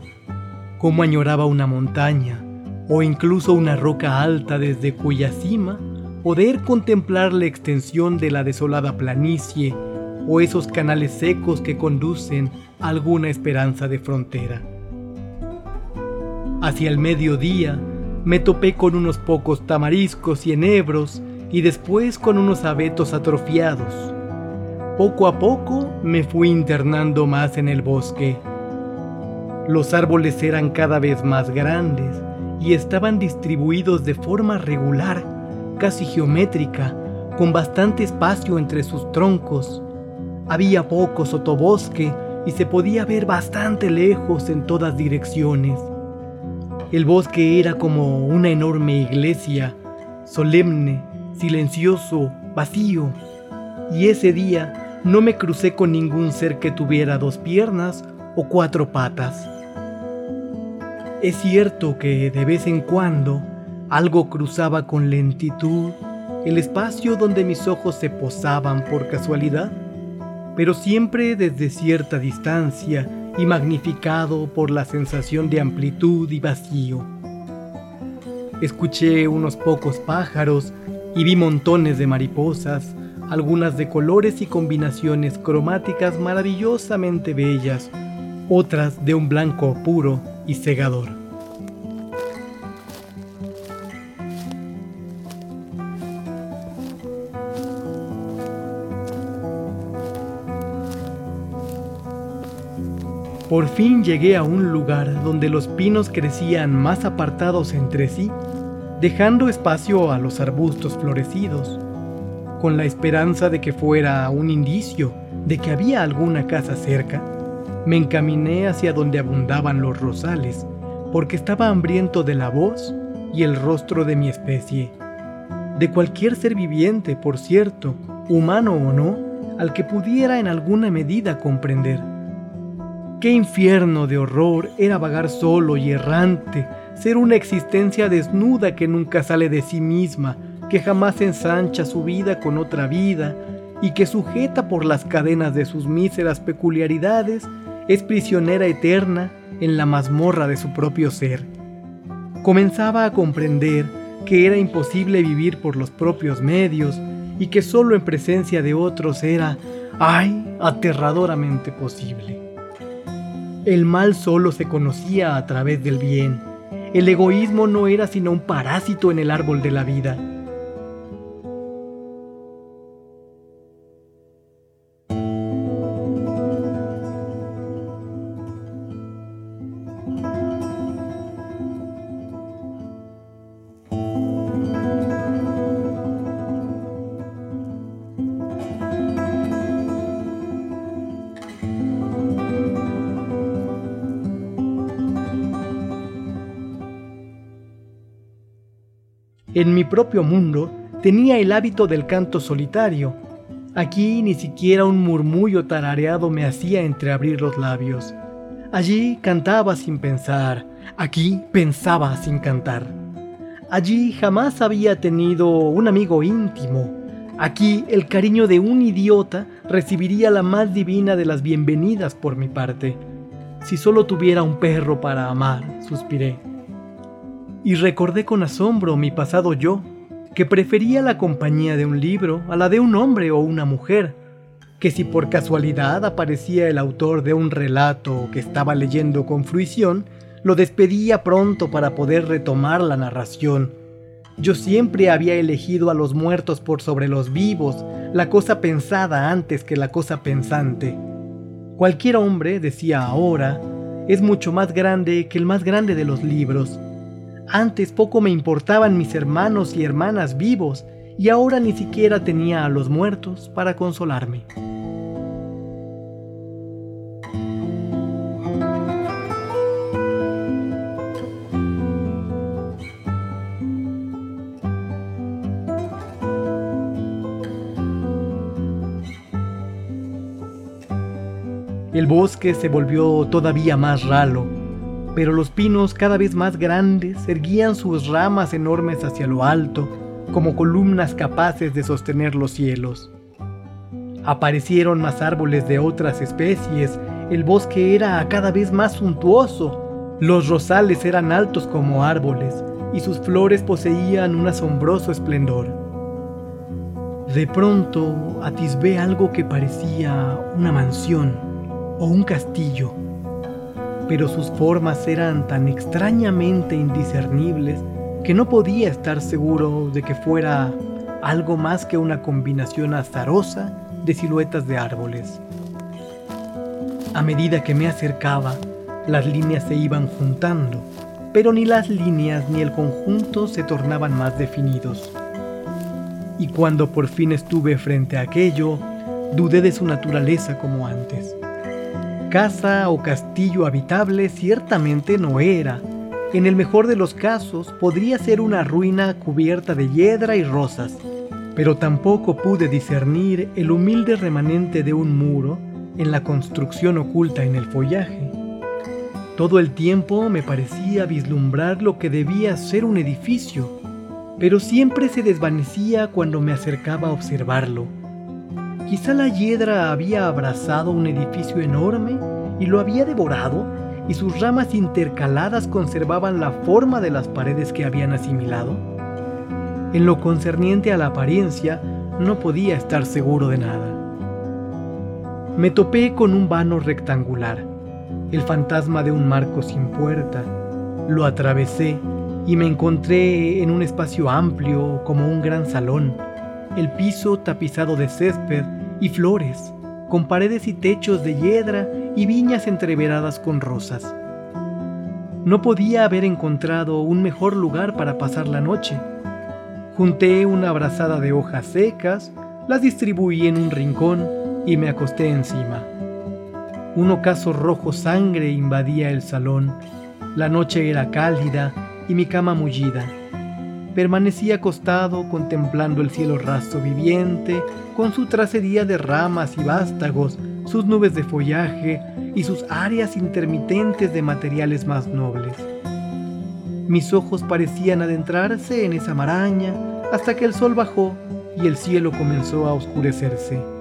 Speaker 1: Como añoraba una montaña o incluso una roca alta desde cuya cima poder contemplar la extensión de la desolada planicie o esos canales secos que conducen a alguna esperanza de frontera. Hacia el mediodía me topé con unos pocos tamariscos y enebros y después con unos abetos atrofiados poco a poco me fui internando más en el bosque. Los árboles eran cada vez más grandes y estaban distribuidos de forma regular, casi geométrica, con bastante espacio entre sus troncos. Había poco sotobosque y se podía ver bastante lejos en todas direcciones. El bosque era como una enorme iglesia, solemne, silencioso, vacío. Y ese día no me crucé con ningún ser que tuviera dos piernas o cuatro patas. Es cierto que de vez en cuando algo cruzaba con lentitud el espacio donde mis ojos se posaban por casualidad, pero siempre desde cierta distancia y magnificado por la sensación de amplitud y vacío. Escuché unos pocos pájaros y vi montones de mariposas algunas de colores y combinaciones cromáticas maravillosamente bellas, otras de un blanco puro y cegador. Por fin llegué a un lugar donde los pinos crecían más apartados entre sí, dejando espacio a los arbustos florecidos con la esperanza de que fuera un indicio de que había alguna casa cerca, me encaminé hacia donde abundaban los rosales, porque estaba hambriento de la voz y el rostro de mi especie. De cualquier ser viviente, por cierto, humano o no, al que pudiera en alguna medida comprender. Qué infierno de horror era vagar solo y errante, ser una existencia desnuda que nunca sale de sí misma, que jamás ensancha su vida con otra vida y que sujeta por las cadenas de sus míseras peculiaridades, es prisionera eterna en la mazmorra de su propio ser. Comenzaba a comprender que era imposible vivir por los propios medios y que solo en presencia de otros era, ay, aterradoramente posible. El mal solo se conocía a través del bien. El egoísmo no era sino un parásito en el árbol de la vida En mi propio mundo tenía el hábito del canto solitario. Aquí ni siquiera un murmullo tarareado me hacía entreabrir los labios. Allí cantaba sin pensar, aquí pensaba sin cantar. Allí jamás había tenido un amigo íntimo. Aquí el cariño de un idiota recibiría la más divina de las bienvenidas por mi parte. Si solo tuviera un perro para amar, suspiré y recordé con asombro mi pasado yo, que prefería la compañía de un libro a la de un hombre o una mujer, que si por casualidad aparecía el autor de un relato que estaba leyendo con fruición, lo despedía pronto para poder retomar la narración. Yo siempre había elegido a los muertos por sobre los vivos, la cosa pensada antes que la cosa pensante. Cualquier hombre, decía ahora, es mucho más grande que el más grande de los libros. Antes poco me importaban mis hermanos y hermanas vivos, y ahora ni siquiera tenía a los muertos para consolarme. El bosque se volvió todavía más ralo, pero los pinos cada vez más grandes erguían sus ramas enormes hacia lo alto, como columnas capaces de sostener los cielos. Aparecieron más árboles de otras especies, el bosque era cada vez más suntuoso, los rosales eran altos como árboles, y sus flores poseían un asombroso esplendor. De pronto atisbé algo que parecía una mansión o un castillo, pero sus formas eran tan extrañamente indiscernibles que no podía estar seguro de que fuera algo más que una combinación azarosa de siluetas de árboles. A medida que me acercaba, las líneas se iban juntando, pero ni las líneas ni el conjunto se tornaban más definidos. Y cuando por fin estuve frente a aquello, dudé de su naturaleza como antes. Casa o castillo habitable ciertamente no era. En el mejor de los casos podría ser una ruina cubierta de hiedra y rosas, pero tampoco pude discernir el humilde remanente de un muro en la construcción oculta en el follaje. Todo el tiempo me parecía vislumbrar lo que debía ser un edificio, pero siempre se desvanecía cuando me acercaba a observarlo Quizá la hiedra había abrazado un edificio enorme y lo había devorado, y sus ramas intercaladas conservaban la forma de las paredes que habían asimilado. En lo concerniente a la apariencia, no podía estar seguro de nada. Me topé con un vano rectangular, el fantasma de un marco sin puerta. Lo atravesé y me encontré en un espacio amplio como un gran salón, el piso tapizado de césped y flores, con paredes y techos de hiedra y viñas entreveradas con rosas. No podía haber encontrado un mejor lugar para pasar la noche. Junté una brazada de hojas secas, las distribuí en un rincón y me acosté encima. Un ocaso rojo sangre invadía el salón. La noche era cálida y mi cama mullida. Permanecí acostado contemplando el cielo raso viviente, con su tracería de ramas y vástagos, sus nubes de follaje y sus áreas intermitentes de materiales más nobles. Mis ojos parecían adentrarse en esa maraña hasta que el sol bajó y el cielo comenzó a oscurecerse.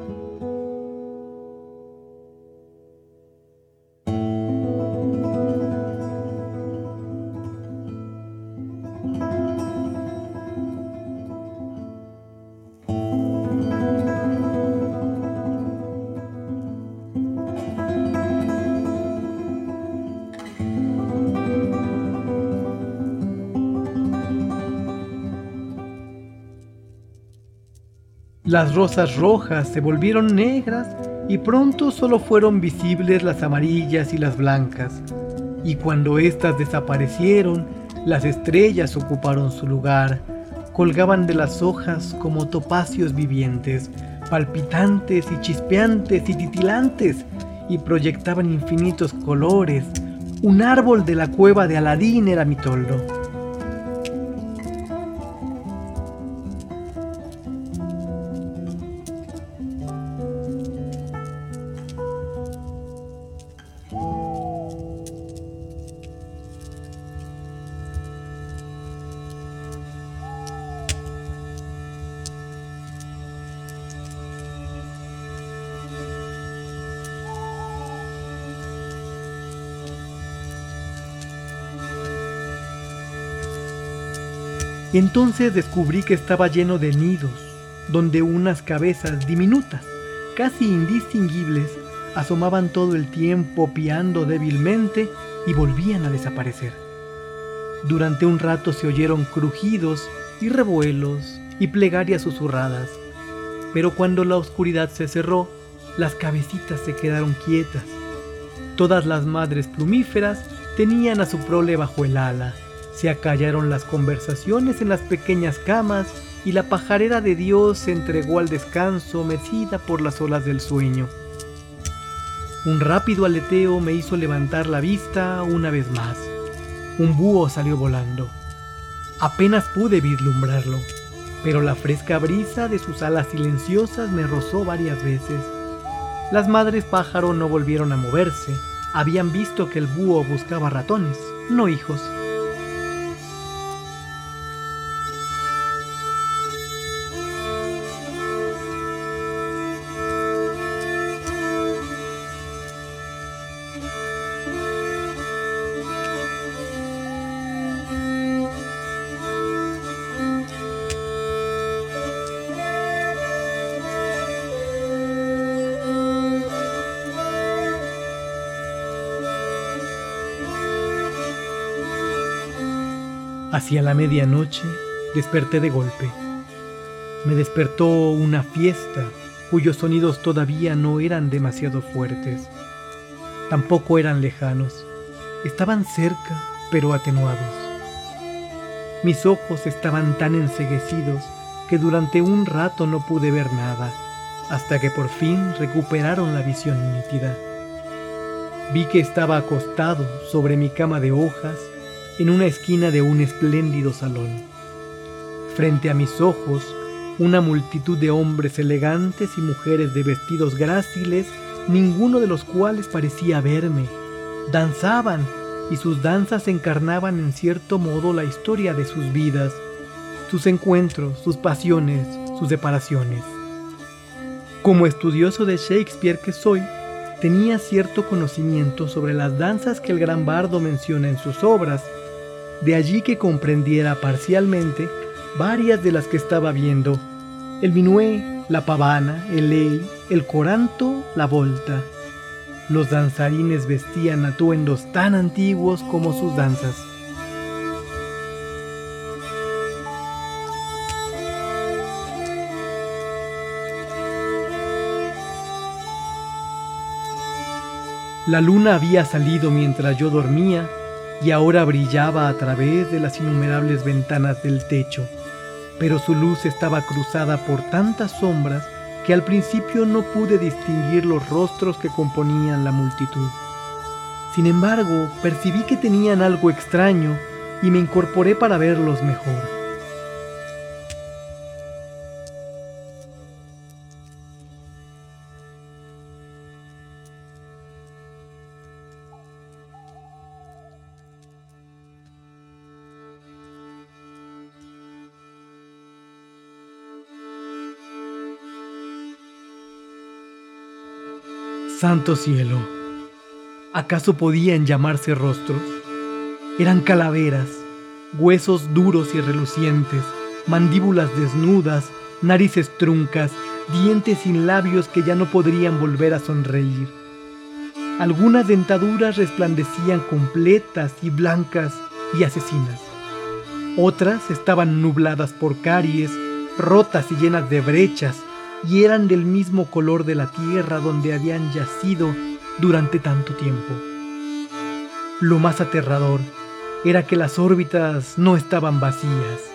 Speaker 1: Las rosas rojas se volvieron negras y pronto solo fueron visibles las amarillas y las blancas. Y cuando éstas desaparecieron, las estrellas ocuparon su lugar, colgaban de las hojas como topacios vivientes, palpitantes y chispeantes y titilantes, y proyectaban infinitos colores. Un árbol de la cueva de Aladín era mi toldo. Entonces descubrí que estaba lleno de nidos, donde unas cabezas diminutas, casi indistinguibles, asomaban todo el tiempo piando débilmente y volvían a desaparecer. Durante un rato se oyeron crujidos y revuelos y plegarias susurradas, pero cuando la oscuridad se cerró, las cabecitas se quedaron quietas. Todas las madres plumíferas tenían a su prole bajo el ala. Se acallaron las conversaciones en las pequeñas camas y la pajarera de Dios se entregó al descanso mecida por las olas del sueño. Un rápido aleteo me hizo levantar la vista una vez más. Un búho salió volando. Apenas pude vislumbrarlo, pero la fresca brisa de sus alas silenciosas me rozó varias veces. Las madres pájaro no volvieron a moverse, habían visto que el búho buscaba ratones, no hijos. Hacia la medianoche desperté de golpe. Me despertó una fiesta cuyos sonidos todavía no eran demasiado fuertes. Tampoco eran lejanos. Estaban cerca, pero atenuados. Mis ojos estaban tan enseguecidos que durante un rato no pude ver nada, hasta que por fin recuperaron la visión nítida. Vi que estaba acostado sobre mi cama de hojas en una esquina de un espléndido salón. Frente a mis ojos, una multitud de hombres elegantes y mujeres de vestidos gráciles, ninguno de los cuales parecía verme. Danzaban y sus danzas encarnaban en cierto modo la historia de sus vidas, sus encuentros, sus pasiones, sus separaciones. Como estudioso de Shakespeare que soy, tenía cierto conocimiento sobre las danzas que el gran bardo menciona en sus obras, de allí que comprendiera parcialmente varias de las que estaba viendo. El minué, la pavana, el ley, el coranto, la volta. Los danzarines vestían atuendos tan antiguos como sus danzas. La luna había salido mientras yo dormía y ahora brillaba a través de las innumerables ventanas del techo, pero su luz estaba cruzada por tantas sombras que al principio no pude distinguir los rostros que componían la multitud. Sin embargo, percibí que tenían algo extraño y me incorporé para verlos mejor. Santo cielo, ¿acaso podían llamarse rostros? Eran calaveras, huesos duros y relucientes, mandíbulas desnudas, narices truncas, dientes sin labios que ya no podrían volver a sonreír. Algunas dentaduras resplandecían completas y blancas y asesinas. Otras estaban nubladas por caries, rotas y llenas de brechas, y eran del mismo color de la tierra donde habían yacido durante tanto tiempo. Lo más aterrador era que las órbitas no estaban vacías.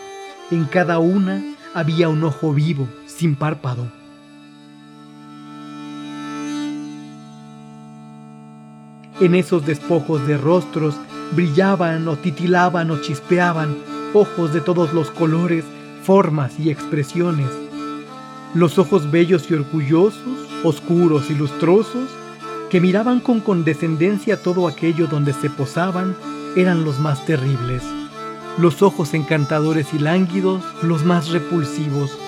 Speaker 1: En cada una había un ojo vivo, sin párpado. En esos despojos de rostros brillaban o titilaban o chispeaban ojos de todos los colores, formas y expresiones los ojos bellos y orgullosos, oscuros y lustrosos, que miraban con condescendencia todo aquello donde se posaban, eran los más terribles. Los ojos encantadores y lánguidos, los más repulsivos,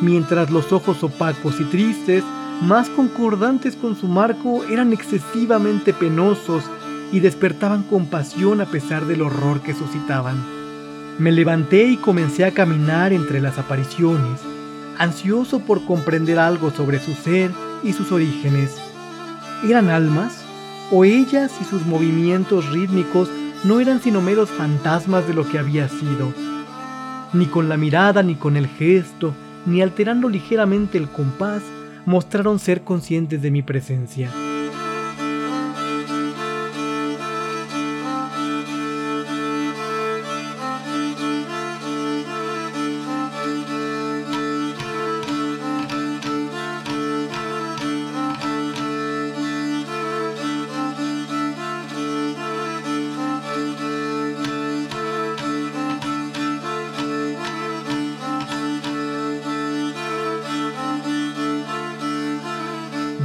Speaker 1: mientras los ojos opacos y tristes, más concordantes con su marco, eran excesivamente penosos y despertaban compasión a pesar del horror que suscitaban. Me levanté y comencé a caminar entre las apariciones, ansioso por comprender algo sobre su ser y sus orígenes. ¿Eran almas? ¿O ellas y sus movimientos rítmicos no eran sino meros fantasmas de lo que había sido? Ni con la mirada, ni con el gesto, ni alterando ligeramente el compás, mostraron ser conscientes de mi presencia.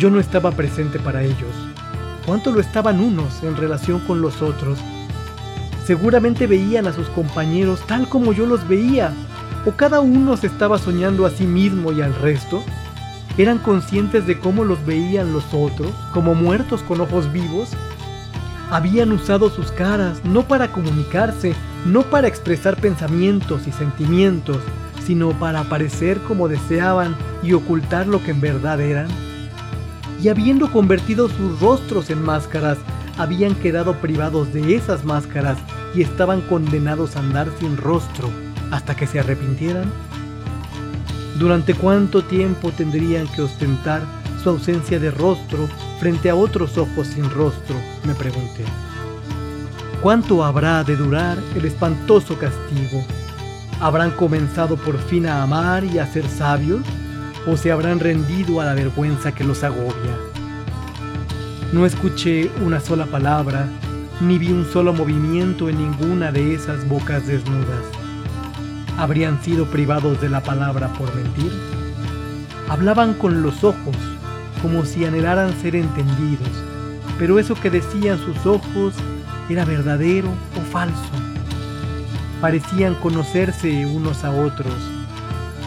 Speaker 1: Yo no estaba presente para ellos. ¿Cuánto lo estaban unos en relación con los otros? Seguramente veían a sus compañeros tal como yo los veía, o cada uno se estaba soñando a sí mismo y al resto. ¿Eran conscientes de cómo los veían los otros, como muertos con ojos vivos? Habían usado sus caras no para comunicarse, no para expresar pensamientos y sentimientos, sino para aparecer como deseaban y ocultar lo que en verdad eran y habiendo convertido sus rostros en máscaras, habían quedado privados de esas máscaras y estaban condenados a andar sin rostro hasta que se arrepintieran? ¿Durante cuánto tiempo tendrían que ostentar su ausencia de rostro frente a otros ojos sin rostro? me pregunté. ¿Cuánto habrá de durar el espantoso castigo? ¿Habrán comenzado por fin a amar y a ser sabios? O se habrán rendido a la vergüenza que los agobia. No escuché una sola palabra, ni vi un solo movimiento en ninguna de esas bocas desnudas. ¿Habrían sido privados de la palabra por mentir? Hablaban con los ojos, como si anhelaran ser entendidos, pero eso que decían sus ojos era verdadero o falso. Parecían conocerse unos a otros,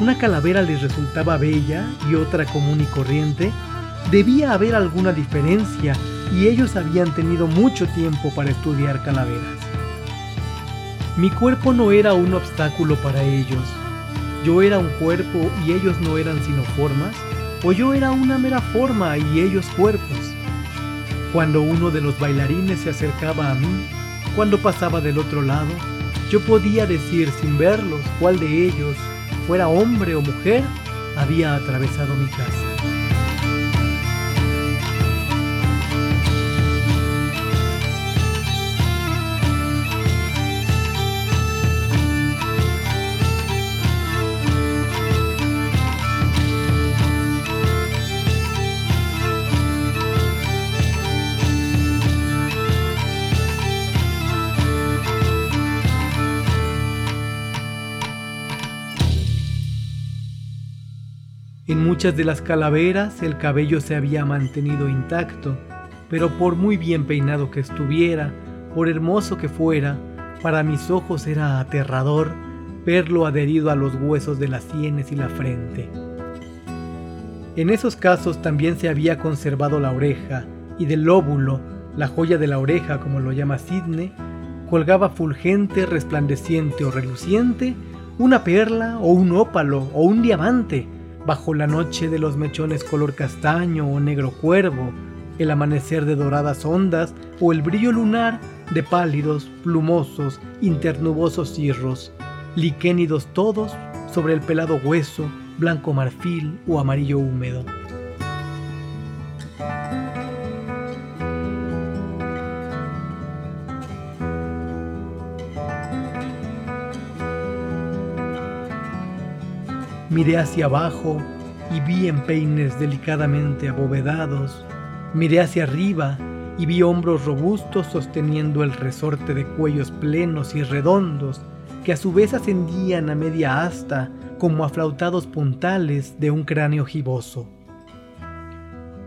Speaker 1: una calavera les resultaba bella y otra común y corriente, debía haber alguna diferencia y ellos habían tenido mucho tiempo para estudiar calaveras. Mi cuerpo no era un obstáculo para ellos. Yo era un cuerpo y ellos no eran sino formas, o yo era una mera forma y ellos cuerpos. Cuando uno de los bailarines se acercaba a mí, cuando pasaba del otro lado, yo podía decir sin verlos cuál de ellos fuera hombre o mujer, había atravesado mi casa. Muchas de las calaveras el cabello se había mantenido intacto, pero por muy bien peinado que estuviera, por hermoso que fuera, para mis ojos era aterrador verlo adherido a los huesos de las sienes y la frente. En esos casos también se había conservado la oreja, y del lóbulo, la joya de la oreja como lo llama Sidney, colgaba fulgente, resplandeciente o reluciente una perla o un ópalo o un diamante, bajo la noche de los mechones color castaño o negro cuervo, el amanecer de doradas ondas o el brillo lunar de pálidos, plumosos, internubosos cirros, liquénidos todos sobre el pelado hueso, blanco marfil o amarillo húmedo. Miré hacia abajo y vi empeines delicadamente abovedados. Miré hacia arriba y vi hombros robustos sosteniendo el resorte de cuellos plenos y redondos que a su vez ascendían a media asta como aflautados puntales de un cráneo giboso.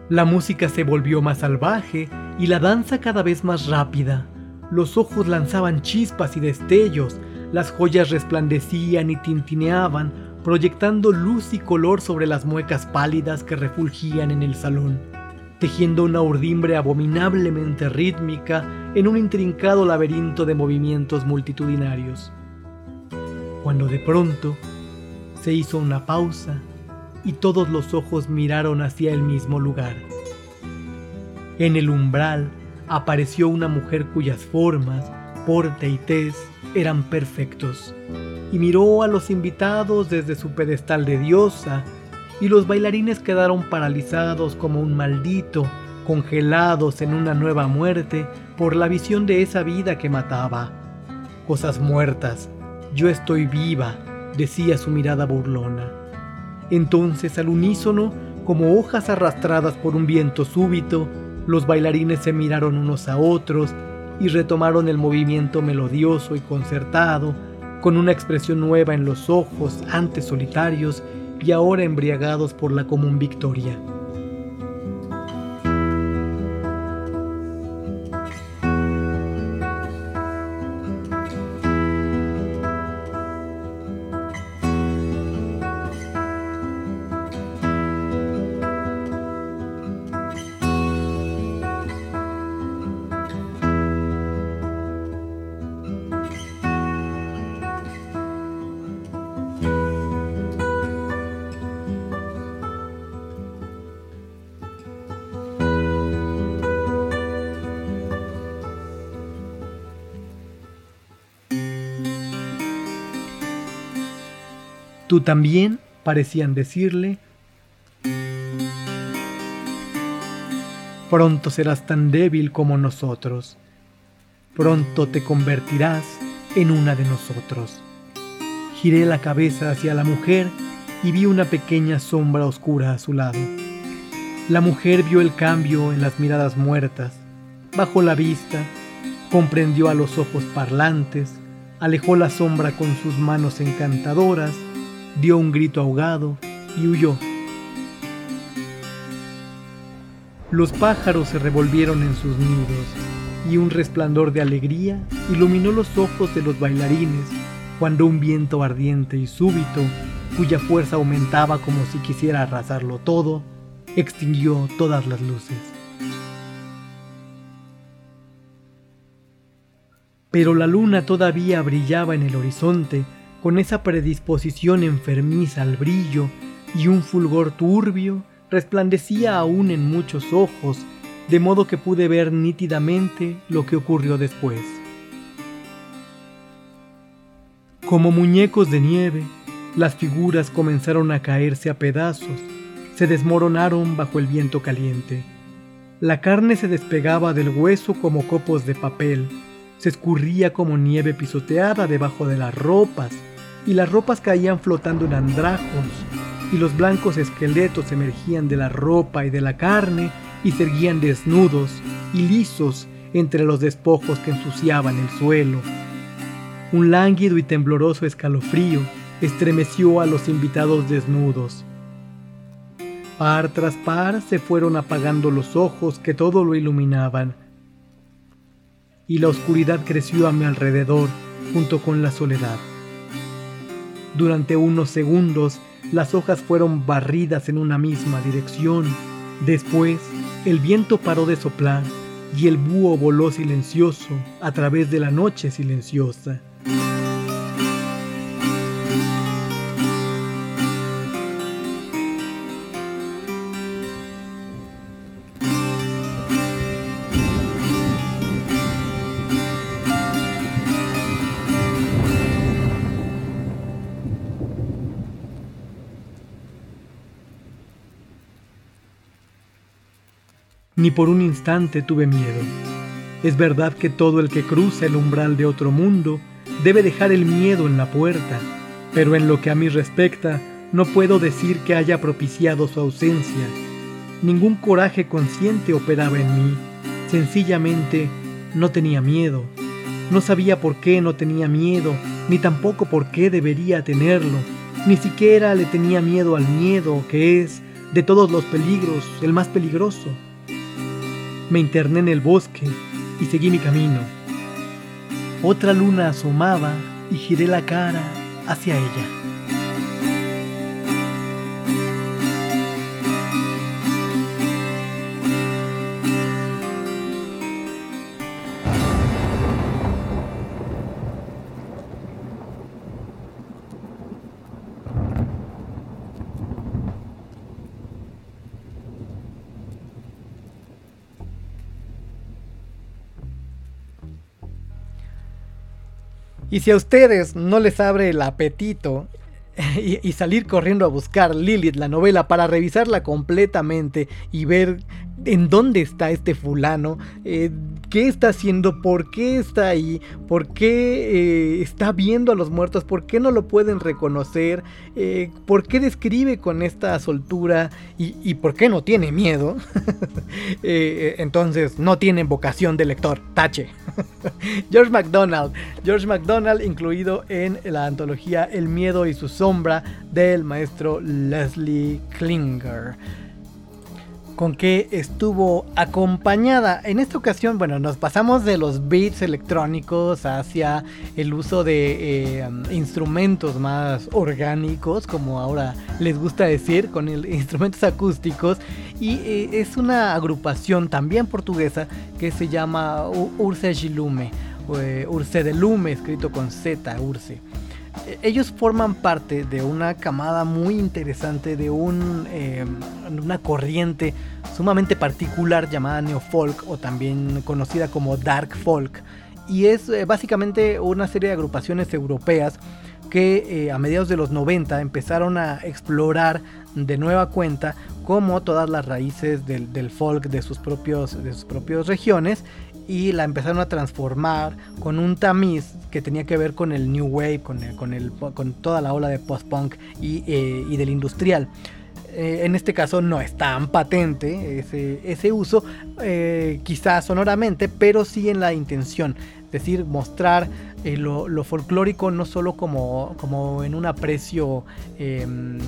Speaker 1: La música se volvió más salvaje y la danza cada vez más rápida. Los ojos lanzaban chispas y destellos, las joyas resplandecían y tintineaban proyectando luz y color sobre las muecas pálidas que refulgían en el salón, tejiendo una urdimbre abominablemente rítmica en un intrincado laberinto de movimientos multitudinarios. Cuando de pronto se hizo una pausa y todos los ojos miraron hacia el mismo lugar. En el umbral apareció una mujer cuyas formas, porte y tez eran perfectos y miró a los invitados desde su pedestal de diosa y los bailarines quedaron paralizados como un maldito, congelados en una nueva muerte por la visión de esa vida que mataba. Cosas muertas, yo estoy viva, decía su mirada burlona. Entonces al unísono, como hojas arrastradas por un viento súbito, los bailarines se miraron unos a otros y retomaron el movimiento melodioso y concertado, con una expresión nueva en los ojos, antes solitarios y ahora embriagados por la común victoria. Tú también, parecían decirle, pronto serás tan débil como nosotros, pronto te convertirás en una de nosotros. Giré la cabeza hacia la mujer y vi una pequeña sombra oscura a su lado. La mujer vio el cambio en las miradas muertas, bajó la vista, comprendió a los ojos parlantes, alejó la sombra con sus manos encantadoras dio un grito ahogado y huyó. Los pájaros se revolvieron en sus nidos y un resplandor de alegría iluminó los ojos de los bailarines cuando un viento ardiente y súbito, cuya fuerza aumentaba como si quisiera arrasarlo todo, extinguió todas las luces. Pero la luna todavía brillaba en el horizonte con esa predisposición enfermiza al brillo y un fulgor turbio resplandecía aún en muchos ojos, de modo que pude ver nítidamente lo que ocurrió después. Como muñecos de nieve, las figuras comenzaron a caerse a pedazos, se desmoronaron bajo el viento caliente. La carne se despegaba del hueso como copos de papel, se escurría como nieve pisoteada debajo de las ropas, y las ropas caían flotando en andrajos, y los blancos esqueletos emergían de la ropa y de la carne y se erguían desnudos y lisos entre los despojos que ensuciaban el suelo. Un lánguido y tembloroso escalofrío estremeció a los invitados desnudos. Par tras par se fueron apagando los ojos que todo lo iluminaban, y la oscuridad creció a mi alrededor junto con la soledad. Durante unos segundos las hojas fueron barridas en una misma dirección. Después, el viento paró de soplar y el búho voló silencioso a través de la noche silenciosa. Ni por un instante tuve miedo. Es verdad que todo el que cruza el umbral de otro mundo debe dejar el miedo en la puerta, pero en lo que a mí respecta, no puedo decir que haya propiciado su ausencia. Ningún coraje consciente operaba en mí, sencillamente no tenía miedo. No sabía por qué no tenía miedo, ni tampoco por qué debería tenerlo. Ni siquiera le tenía miedo al miedo, que es, de todos los peligros, el más peligroso. Me interné en el bosque y seguí mi camino. Otra luna asomaba y giré la cara hacia ella. Y si a ustedes no les abre el apetito y, salir corriendo a buscar Lilith, la novela, para revisarla completamente y ver en dónde está este fulano, eh, qué está haciendo, por qué está ahí, por qué eh, está viendo a los muertos, por qué no lo pueden reconocer, eh, por qué describe con esta soltura y, por qué no tiene miedo. entonces no tiene vocación de lector, tache. George MacDonald, George MacDonald incluido en la antología El miedo y su sombra del maestro Leslie Klinger con que estuvo acompañada. En esta ocasión, bueno, nos pasamos de los beats electrónicos hacia el uso de eh, instrumentos más orgánicos, como ahora les gusta decir, con instrumentos acústicos. Y eh, es una agrupación también portuguesa que se llama Urse Gilume, eh, Urse de Lume, escrito con Z, Urse ellos forman parte de una camada muy interesante, de eh, una corriente sumamente particular llamada neofolk o también conocida como dark folk. Y es eh, básicamente una serie de agrupaciones europeas que eh, a mediados de los 90 empezaron a explorar de nueva cuenta como todas las raíces del, folk de sus, propios, de sus propias regiones y la empezaron a transformar con un tamiz que tenía que ver con el new wave, con, con, el, con toda la ola de post-punk y, eh, y, del industrial. Eh, en este caso no es tan patente ese, ese uso, eh, quizás sonoramente, pero sí en la intención, es decir, mostrar lo, lo, folclórico no solo como, como en un aprecio em,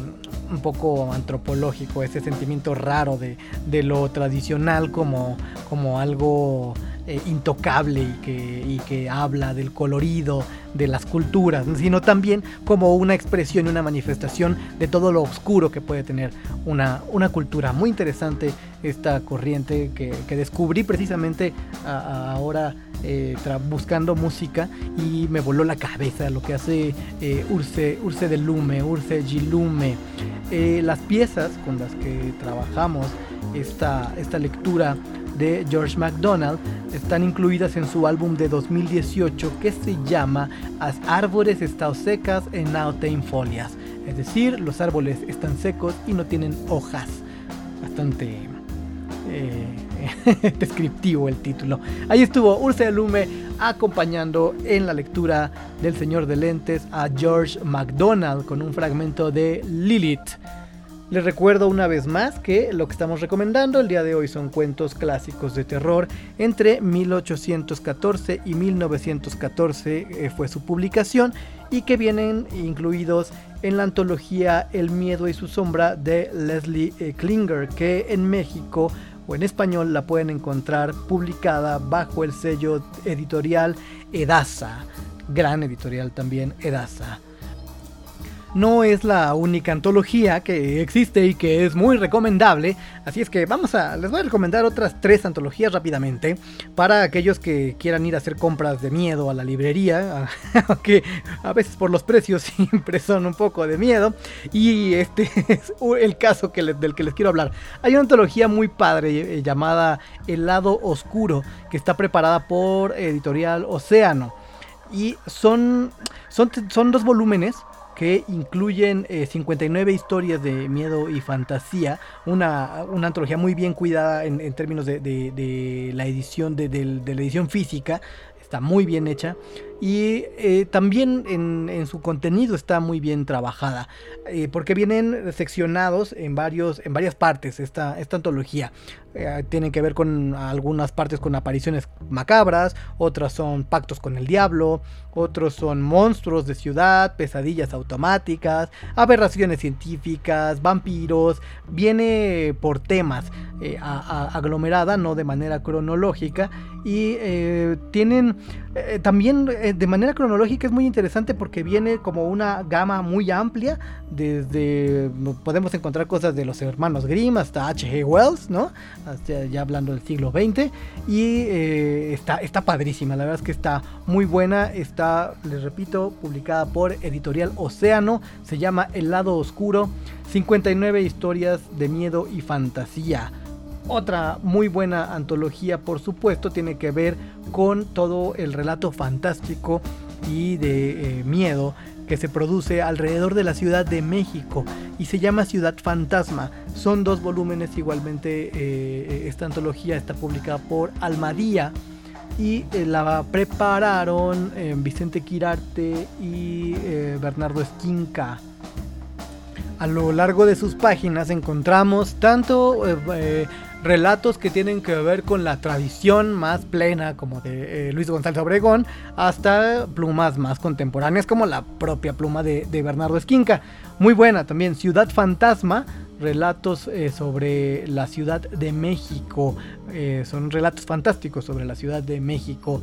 Speaker 1: un poco antropológico, ese sentimiento raro de, de lo tradicional como, como algo eh, intocable y que, y que habla del colorido de las culturas, sino también como una expresión y una manifestación de todo lo oscuro que puede tener una, una cultura. Muy interesante esta corriente que, descubrí precisamente ahora eh, buscando música y me voló la cabeza lo que hace eh, Urse, Urse de Lume, Urse Gilume. las piezas con las que trabajamos esta, esta lectura de George MacDonald están incluidas en su álbum de 2018 que se llama As árboles están secas en Nautain folias. Es decir, los árboles están secos y no tienen hojas. Bastante eh, descriptivo el título. Ahí estuvo Ursa Lume acompañando en la lectura del Señor de Lentes a George MacDonald con un fragmento de Lilith. Les recuerdo una vez más que lo que estamos recomendando el día de hoy son cuentos clásicos de terror. Entre 1814 y 1914 eh, fue su publicación y que vienen incluidos en la antología El miedo y su sombra de Leslie eh, Klinger, que en México o en español la pueden encontrar publicada bajo el sello editorial Edasa. Gran editorial también Edasa no es la única antología que existe y que es muy recomendable. Así es que vamos a, les voy a recomendar otras tres antologías rápidamente para aquellos que quieran ir a hacer compras de miedo a la librería, aunque a veces por los precios siempre son un poco de miedo. Y este es el caso del que les quiero hablar. Hay una antología muy padre eh, llamada El lado oscuro que está preparada por editorial Océano. Y son, son, son dos volúmenes que incluyen 59 eh, historias de miedo y fantasía, una, antología muy bien cuidada en, términos de, la edición, de, la edición física, está muy bien hecha y eh, también en, su contenido está muy bien trabajada eh, porque vienen seccionados en varios en varias partes esta, esta antología. Eh, tienen que ver con algunas partes con apariciones macabras otras son pactos con el diablo otros son monstruos de ciudad pesadillas automáticas aberraciones científicas vampiros. Viene por temas aglomerada no de manera cronológica y tienen también de manera cronológica es muy interesante porque viene como una gama muy amplia. Desde podemos encontrar cosas de los hermanos Grimm hasta H.G. Wells, ¿no? ya hablando del siglo XX. Y eh, está, está padrísima, la verdad es que está muy buena. Está, les repito, publicada por Editorial Océano. Se llama El lado oscuro. 59 historias de miedo y fantasía. Otra muy buena antología, por supuesto, tiene que ver con todo el relato fantástico y de eh, miedo que se produce alrededor de la Ciudad de México y se llama Ciudad Fantasma. Son dos volúmenes igualmente, eh, esta antología está publicada por Almadía y eh, la prepararon Vicente Quirarte y Bernardo Esquinca. A lo largo de sus páginas encontramos tanto relatos que tienen que ver con la tradición más plena, como de eh, Luis González Obregón, hasta plumas más contemporáneas, como la propia pluma de, Bernardo Esquinca. Muy buena también, Ciudad Fantasma, relatos eh, sobre la Ciudad de México. Eh, son relatos fantásticos sobre la Ciudad de México.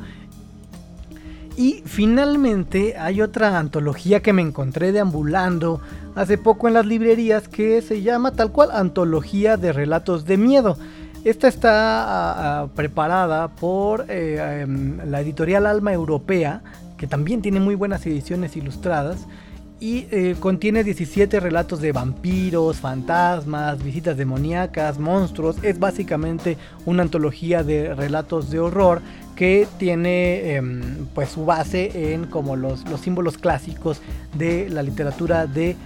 Speaker 1: Y finalmente hay otra antología que me encontré deambulando hace poco en las librerías que se llama tal cual Antología de Relatos de Miedo. Esta está ah, ah, preparada por eh, em, la editorial Alma Europea, que también tiene muy buenas ediciones ilustradas y eh, contiene 17 relatos de vampiros, fantasmas, visitas demoníacas, monstruos. Es básicamente una antología de relatos de horror que tiene em, pues su base en como los, los símbolos clásicos de la literatura de.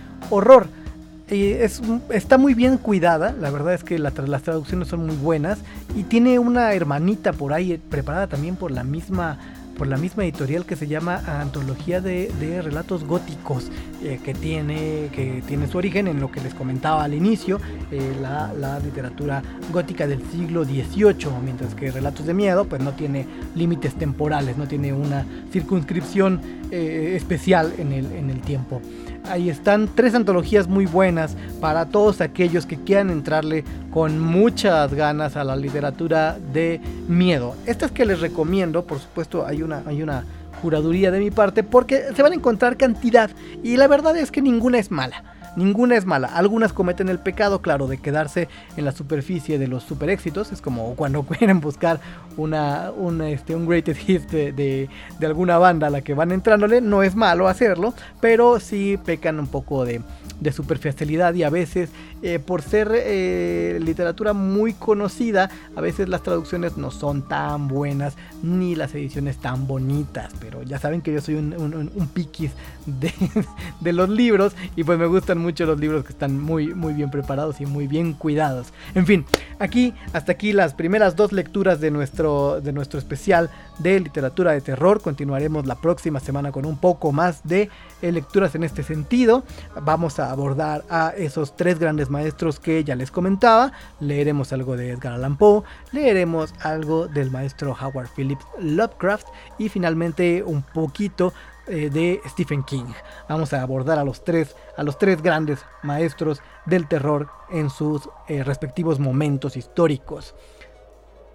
Speaker 1: Es, está muy bien cuidada, la verdad es que las traducciones son muy buenas y tiene una hermanita por ahí preparada también por la misma por la misma editorial que se llama Antología de, Relatos Góticos, eh, que, tiene, que tiene su origen en lo que les comentaba al inicio, eh, la, literatura gótica del siglo XVIII, mientras que Relatos de Miedo pues no tiene límites temporales, no tiene una circunscripción eh, especial en el, en el tiempo. Ahí están tres antologías muy buenas para todos aquellos que quieran entrarle con muchas ganas a la literatura de miedo. Estas que les recomiendo, por supuesto, hay una, hay una juraduría de mi parte porque se van a encontrar cantidad y la verdad es que ninguna es mala. Ninguna es mala. Algunas cometen el pecado, claro, de quedarse en la superficie de los super éxitos. Es como cuando quieren buscar una, este, un greatest hit de, de, alguna banda a la que van entrándole. No es malo hacerlo, pero sí pecan un poco de, de superficialidad y a veces eh, por ser eh, literatura muy conocida, a veces las traducciones no son tan buenas ni las ediciones tan bonitas, pero ya saben que yo soy un, piquis de, de, los libros y pues me gustan mucho los libros que están muy, muy bien preparados y muy bien cuidados. En fin, aquí, hasta aquí las primeras dos lecturas de nuestro, de nuestro especial de literatura de terror. Continuaremos la próxima semana con un poco más de eh, lecturas en este sentido. Vamos a abordar a esos tres grandes maestros que ya les comentaba. Leeremos algo de Edgar Allan Poe, leeremos algo del maestro Howard Phillips Lovecraft y finalmente un poquito eh, de Stephen King. Vamos a abordar a los tres, a los tres grandes maestros del terror en sus eh, respectivos momentos históricos.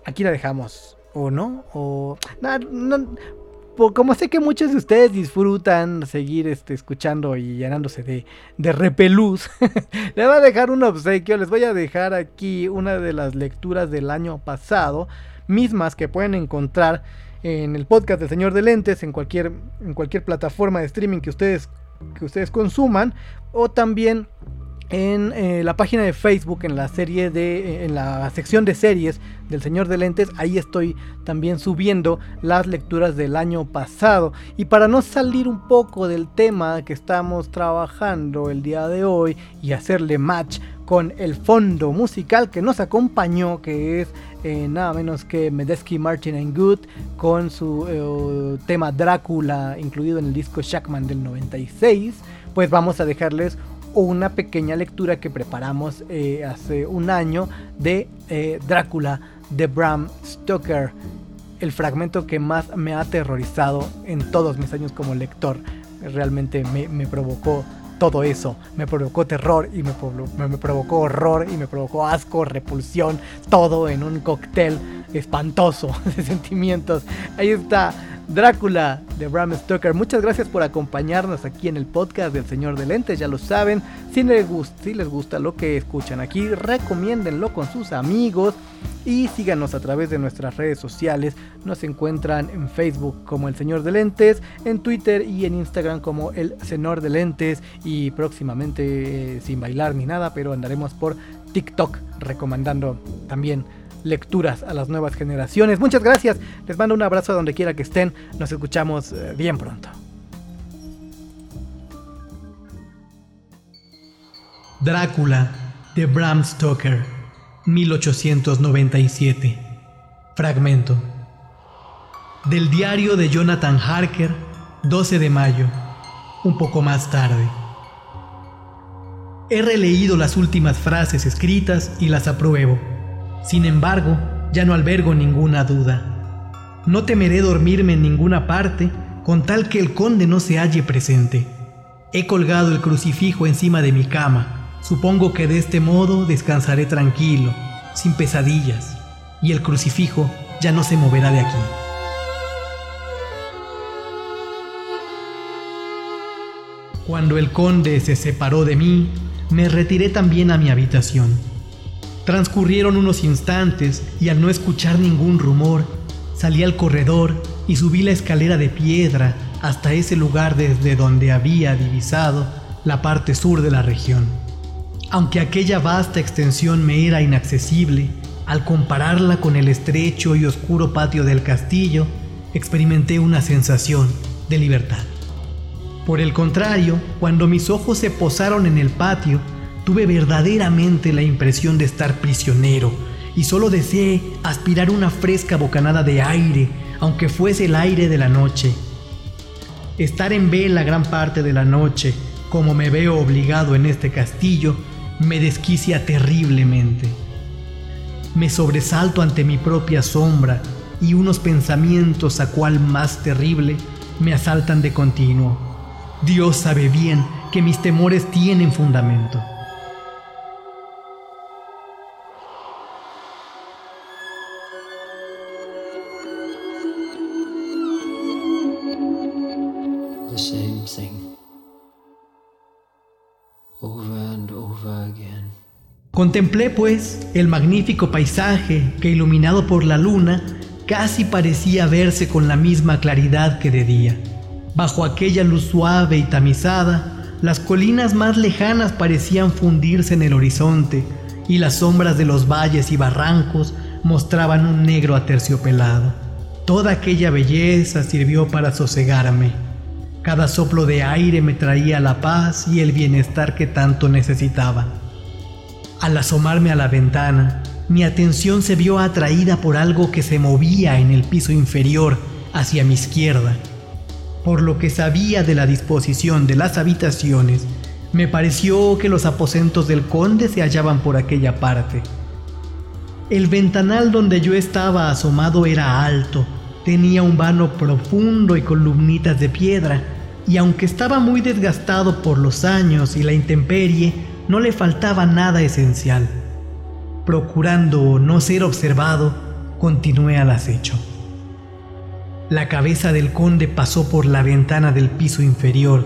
Speaker 1: Aquí la dejamos o no, o como sé que muchos de ustedes disfrutan seguir este, escuchando y llenándose de, de repelús, les voy a dejar un obsequio, les voy a dejar aquí una de las lecturas del año pasado, mismas que pueden encontrar en el podcast del Señor de Lentes, en cualquier, plataforma de streaming que ustedes, que ustedes consuman, o también en eh, la página de Facebook, en la serie de, eh, en la sección de series del Señor de Lentes, ahí estoy también subiendo las lecturas del año pasado. Y para no salir un poco del tema que estamos trabajando el día de hoy y hacerle match con el fondo musical que nos acompañó, que es eh, nada menos que Medesky Martin and Good, con su tema Drácula incluido en el disco Shackman del 96, pues vamos a dejarles una pequeña lectura que preparamos eh, hace un año de eh, Drácula de Bram Stoker. El fragmento que más me ha aterrorizado en todos mis años como lector. Realmente me, provocó todo eso. Me provocó terror y me, me, provocó horror y me provocó asco, repulsión. Todo en un cóctel espantoso de sentimientos. Ahí está Drácula de Bram Stoker. Muchas gracias por acompañarnos aquí en el podcast del Señor de Lentes. Ya lo saben, si les, gusta, lo que escuchan aquí, recomiéndenlo con sus amigos y síganos a través de nuestras redes sociales. Nos encuentran en Facebook como El Señor de Lentes, en Twitter y en Instagram como El Señor de Lentes y próximamente eh, sin bailar ni nada, pero andaremos por TikTok recomendando también lecturas a las nuevas generaciones. Muchas gracias, les mando un abrazo a donde quiera que estén, nos escuchamos eh, bien pronto. Drácula de Bram Stoker, 1897. Fragmento. Del diario de Jonathan Harker, 12 de mayo, un poco más tarde. He releído las últimas frases escritas y las apruebo. Sin embargo, ya no albergo ninguna duda. No temeré dormirme en ninguna parte con tal que el conde no se halle presente. He colgado el crucifijo encima de mi cama Supongo que de este modo descansaré tranquilo, sin pesadillas, y el crucifijo ya no se moverá de aquí. Cuando el conde se separó de mí, me retiré también a mi habitación. Transcurrieron unos instantes y al no escuchar ningún rumor, salí al corredor y subí la escalera de piedra hasta ese lugar desde donde había divisado la parte sur de la región. Aunque aquella vasta extensión me era inaccesible, al compararla con el estrecho y oscuro patio del castillo, experimenté una sensación de libertad. Por el contrario, cuando mis ojos se posaron en el patio, tuve verdaderamente la impresión de estar prisionero y solo deseé aspirar una fresca bocanada de aire, aunque fuese el aire de la noche. Estar en vela gran parte de la noche, como me veo obligado en este castillo, me desquicia terriblemente. Me sobresalto ante mi propia sombra y unos pensamientos a cual más terrible me asaltan de continuo. Dios sabe bien que mis temores tienen fundamento. Contemplé, pues, el magnífico paisaje que, iluminado por la luna, casi parecía verse con la misma claridad que de día. Bajo aquella luz suave y tamizada, las colinas más lejanas parecían fundirse en el horizonte y las sombras de los valles y barrancos mostraban un negro aterciopelado. Toda aquella belleza sirvió para sosegarme. Cada soplo de aire me traía la paz y el bienestar que tanto necesitaba. Al asomarme a la ventana, mi atención se vio atraída por algo que se movía en el piso inferior hacia mi izquierda. Por lo que sabía de la disposición de las habitaciones, me pareció que los aposentos del conde se hallaban por aquella parte. El ventanal donde yo estaba asomado era alto, tenía un vano profundo y columnitas de piedra, y aunque estaba muy desgastado por los años y la intemperie, no le faltaba nada esencial. Procurando no ser observado, continué al acecho. La cabeza del conde pasó por la ventana del piso inferior.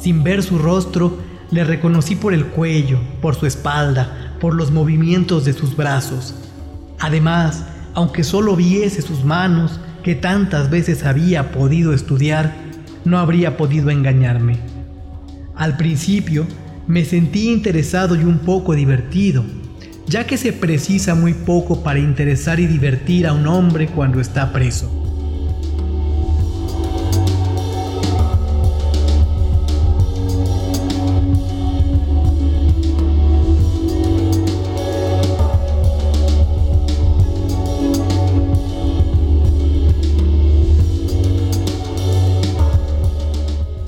Speaker 1: Sin ver su rostro, le reconocí por el cuello, por su espalda, por los movimientos de sus brazos. Además, aunque solo viese sus manos, que tantas veces había podido estudiar, no habría podido engañarme. Al principio me sentí interesado y un poco divertido, ya que se precisa muy poco para interesar y divertir a un hombre cuando está preso.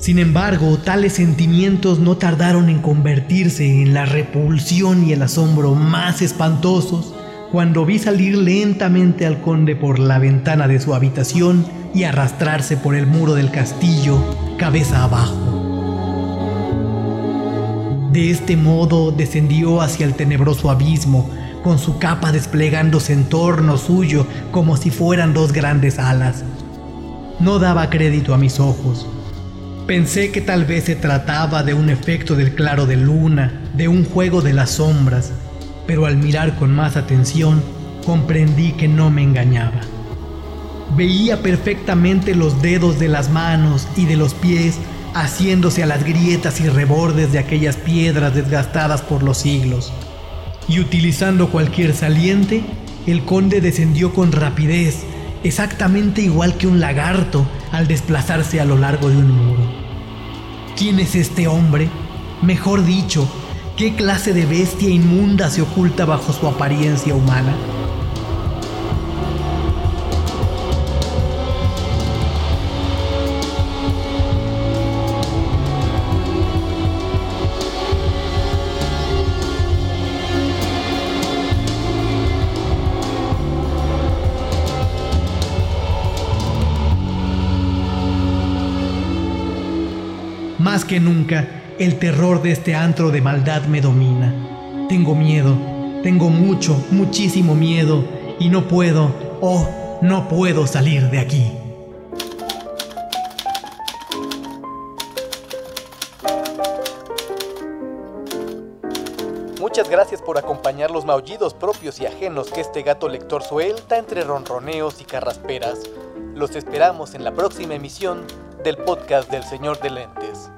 Speaker 1: Sin embargo, tales sentimientos no tardaron en convertirse en la repulsión y el asombro más espantosos cuando vi salir lentamente al conde por la ventana de su habitación y arrastrarse por el muro del castillo cabeza abajo. De este modo descendió hacia el tenebroso abismo, con su capa desplegándose en torno suyo como si fueran dos grandes alas. No daba crédito a mis ojos. Pensé que tal vez se trataba de un efecto del claro de luna, de un juego de las sombras, pero al mirar con más atención comprendí que no me engañaba. Veía perfectamente los dedos de las manos y de los pies haciéndose a las grietas y rebordes de aquellas piedras desgastadas por los siglos. Y utilizando cualquier saliente, el conde descendió con rapidez, exactamente igual que un lagarto al desplazarse a lo largo de un muro. ¿Quién es este hombre? Mejor dicho, ¿Qué clase de bestia inmunda se oculta bajo su apariencia humana? Más que nunca, el terror de este antro de maldad me domina. Tengo miedo, tengo mucho, muchísimo miedo y no puedo, oh, no puedo salir de aquí.
Speaker 2: Muchas gracias por acompañar los maullidos propios y ajenos que este gato lector suelta entre ronroneos y carrasperas. Los esperamos en la próxima emisión del podcast del Señor de Lentes.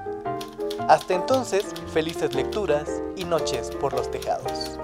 Speaker 2: Hasta entonces, felices lecturas y noches por los tejados.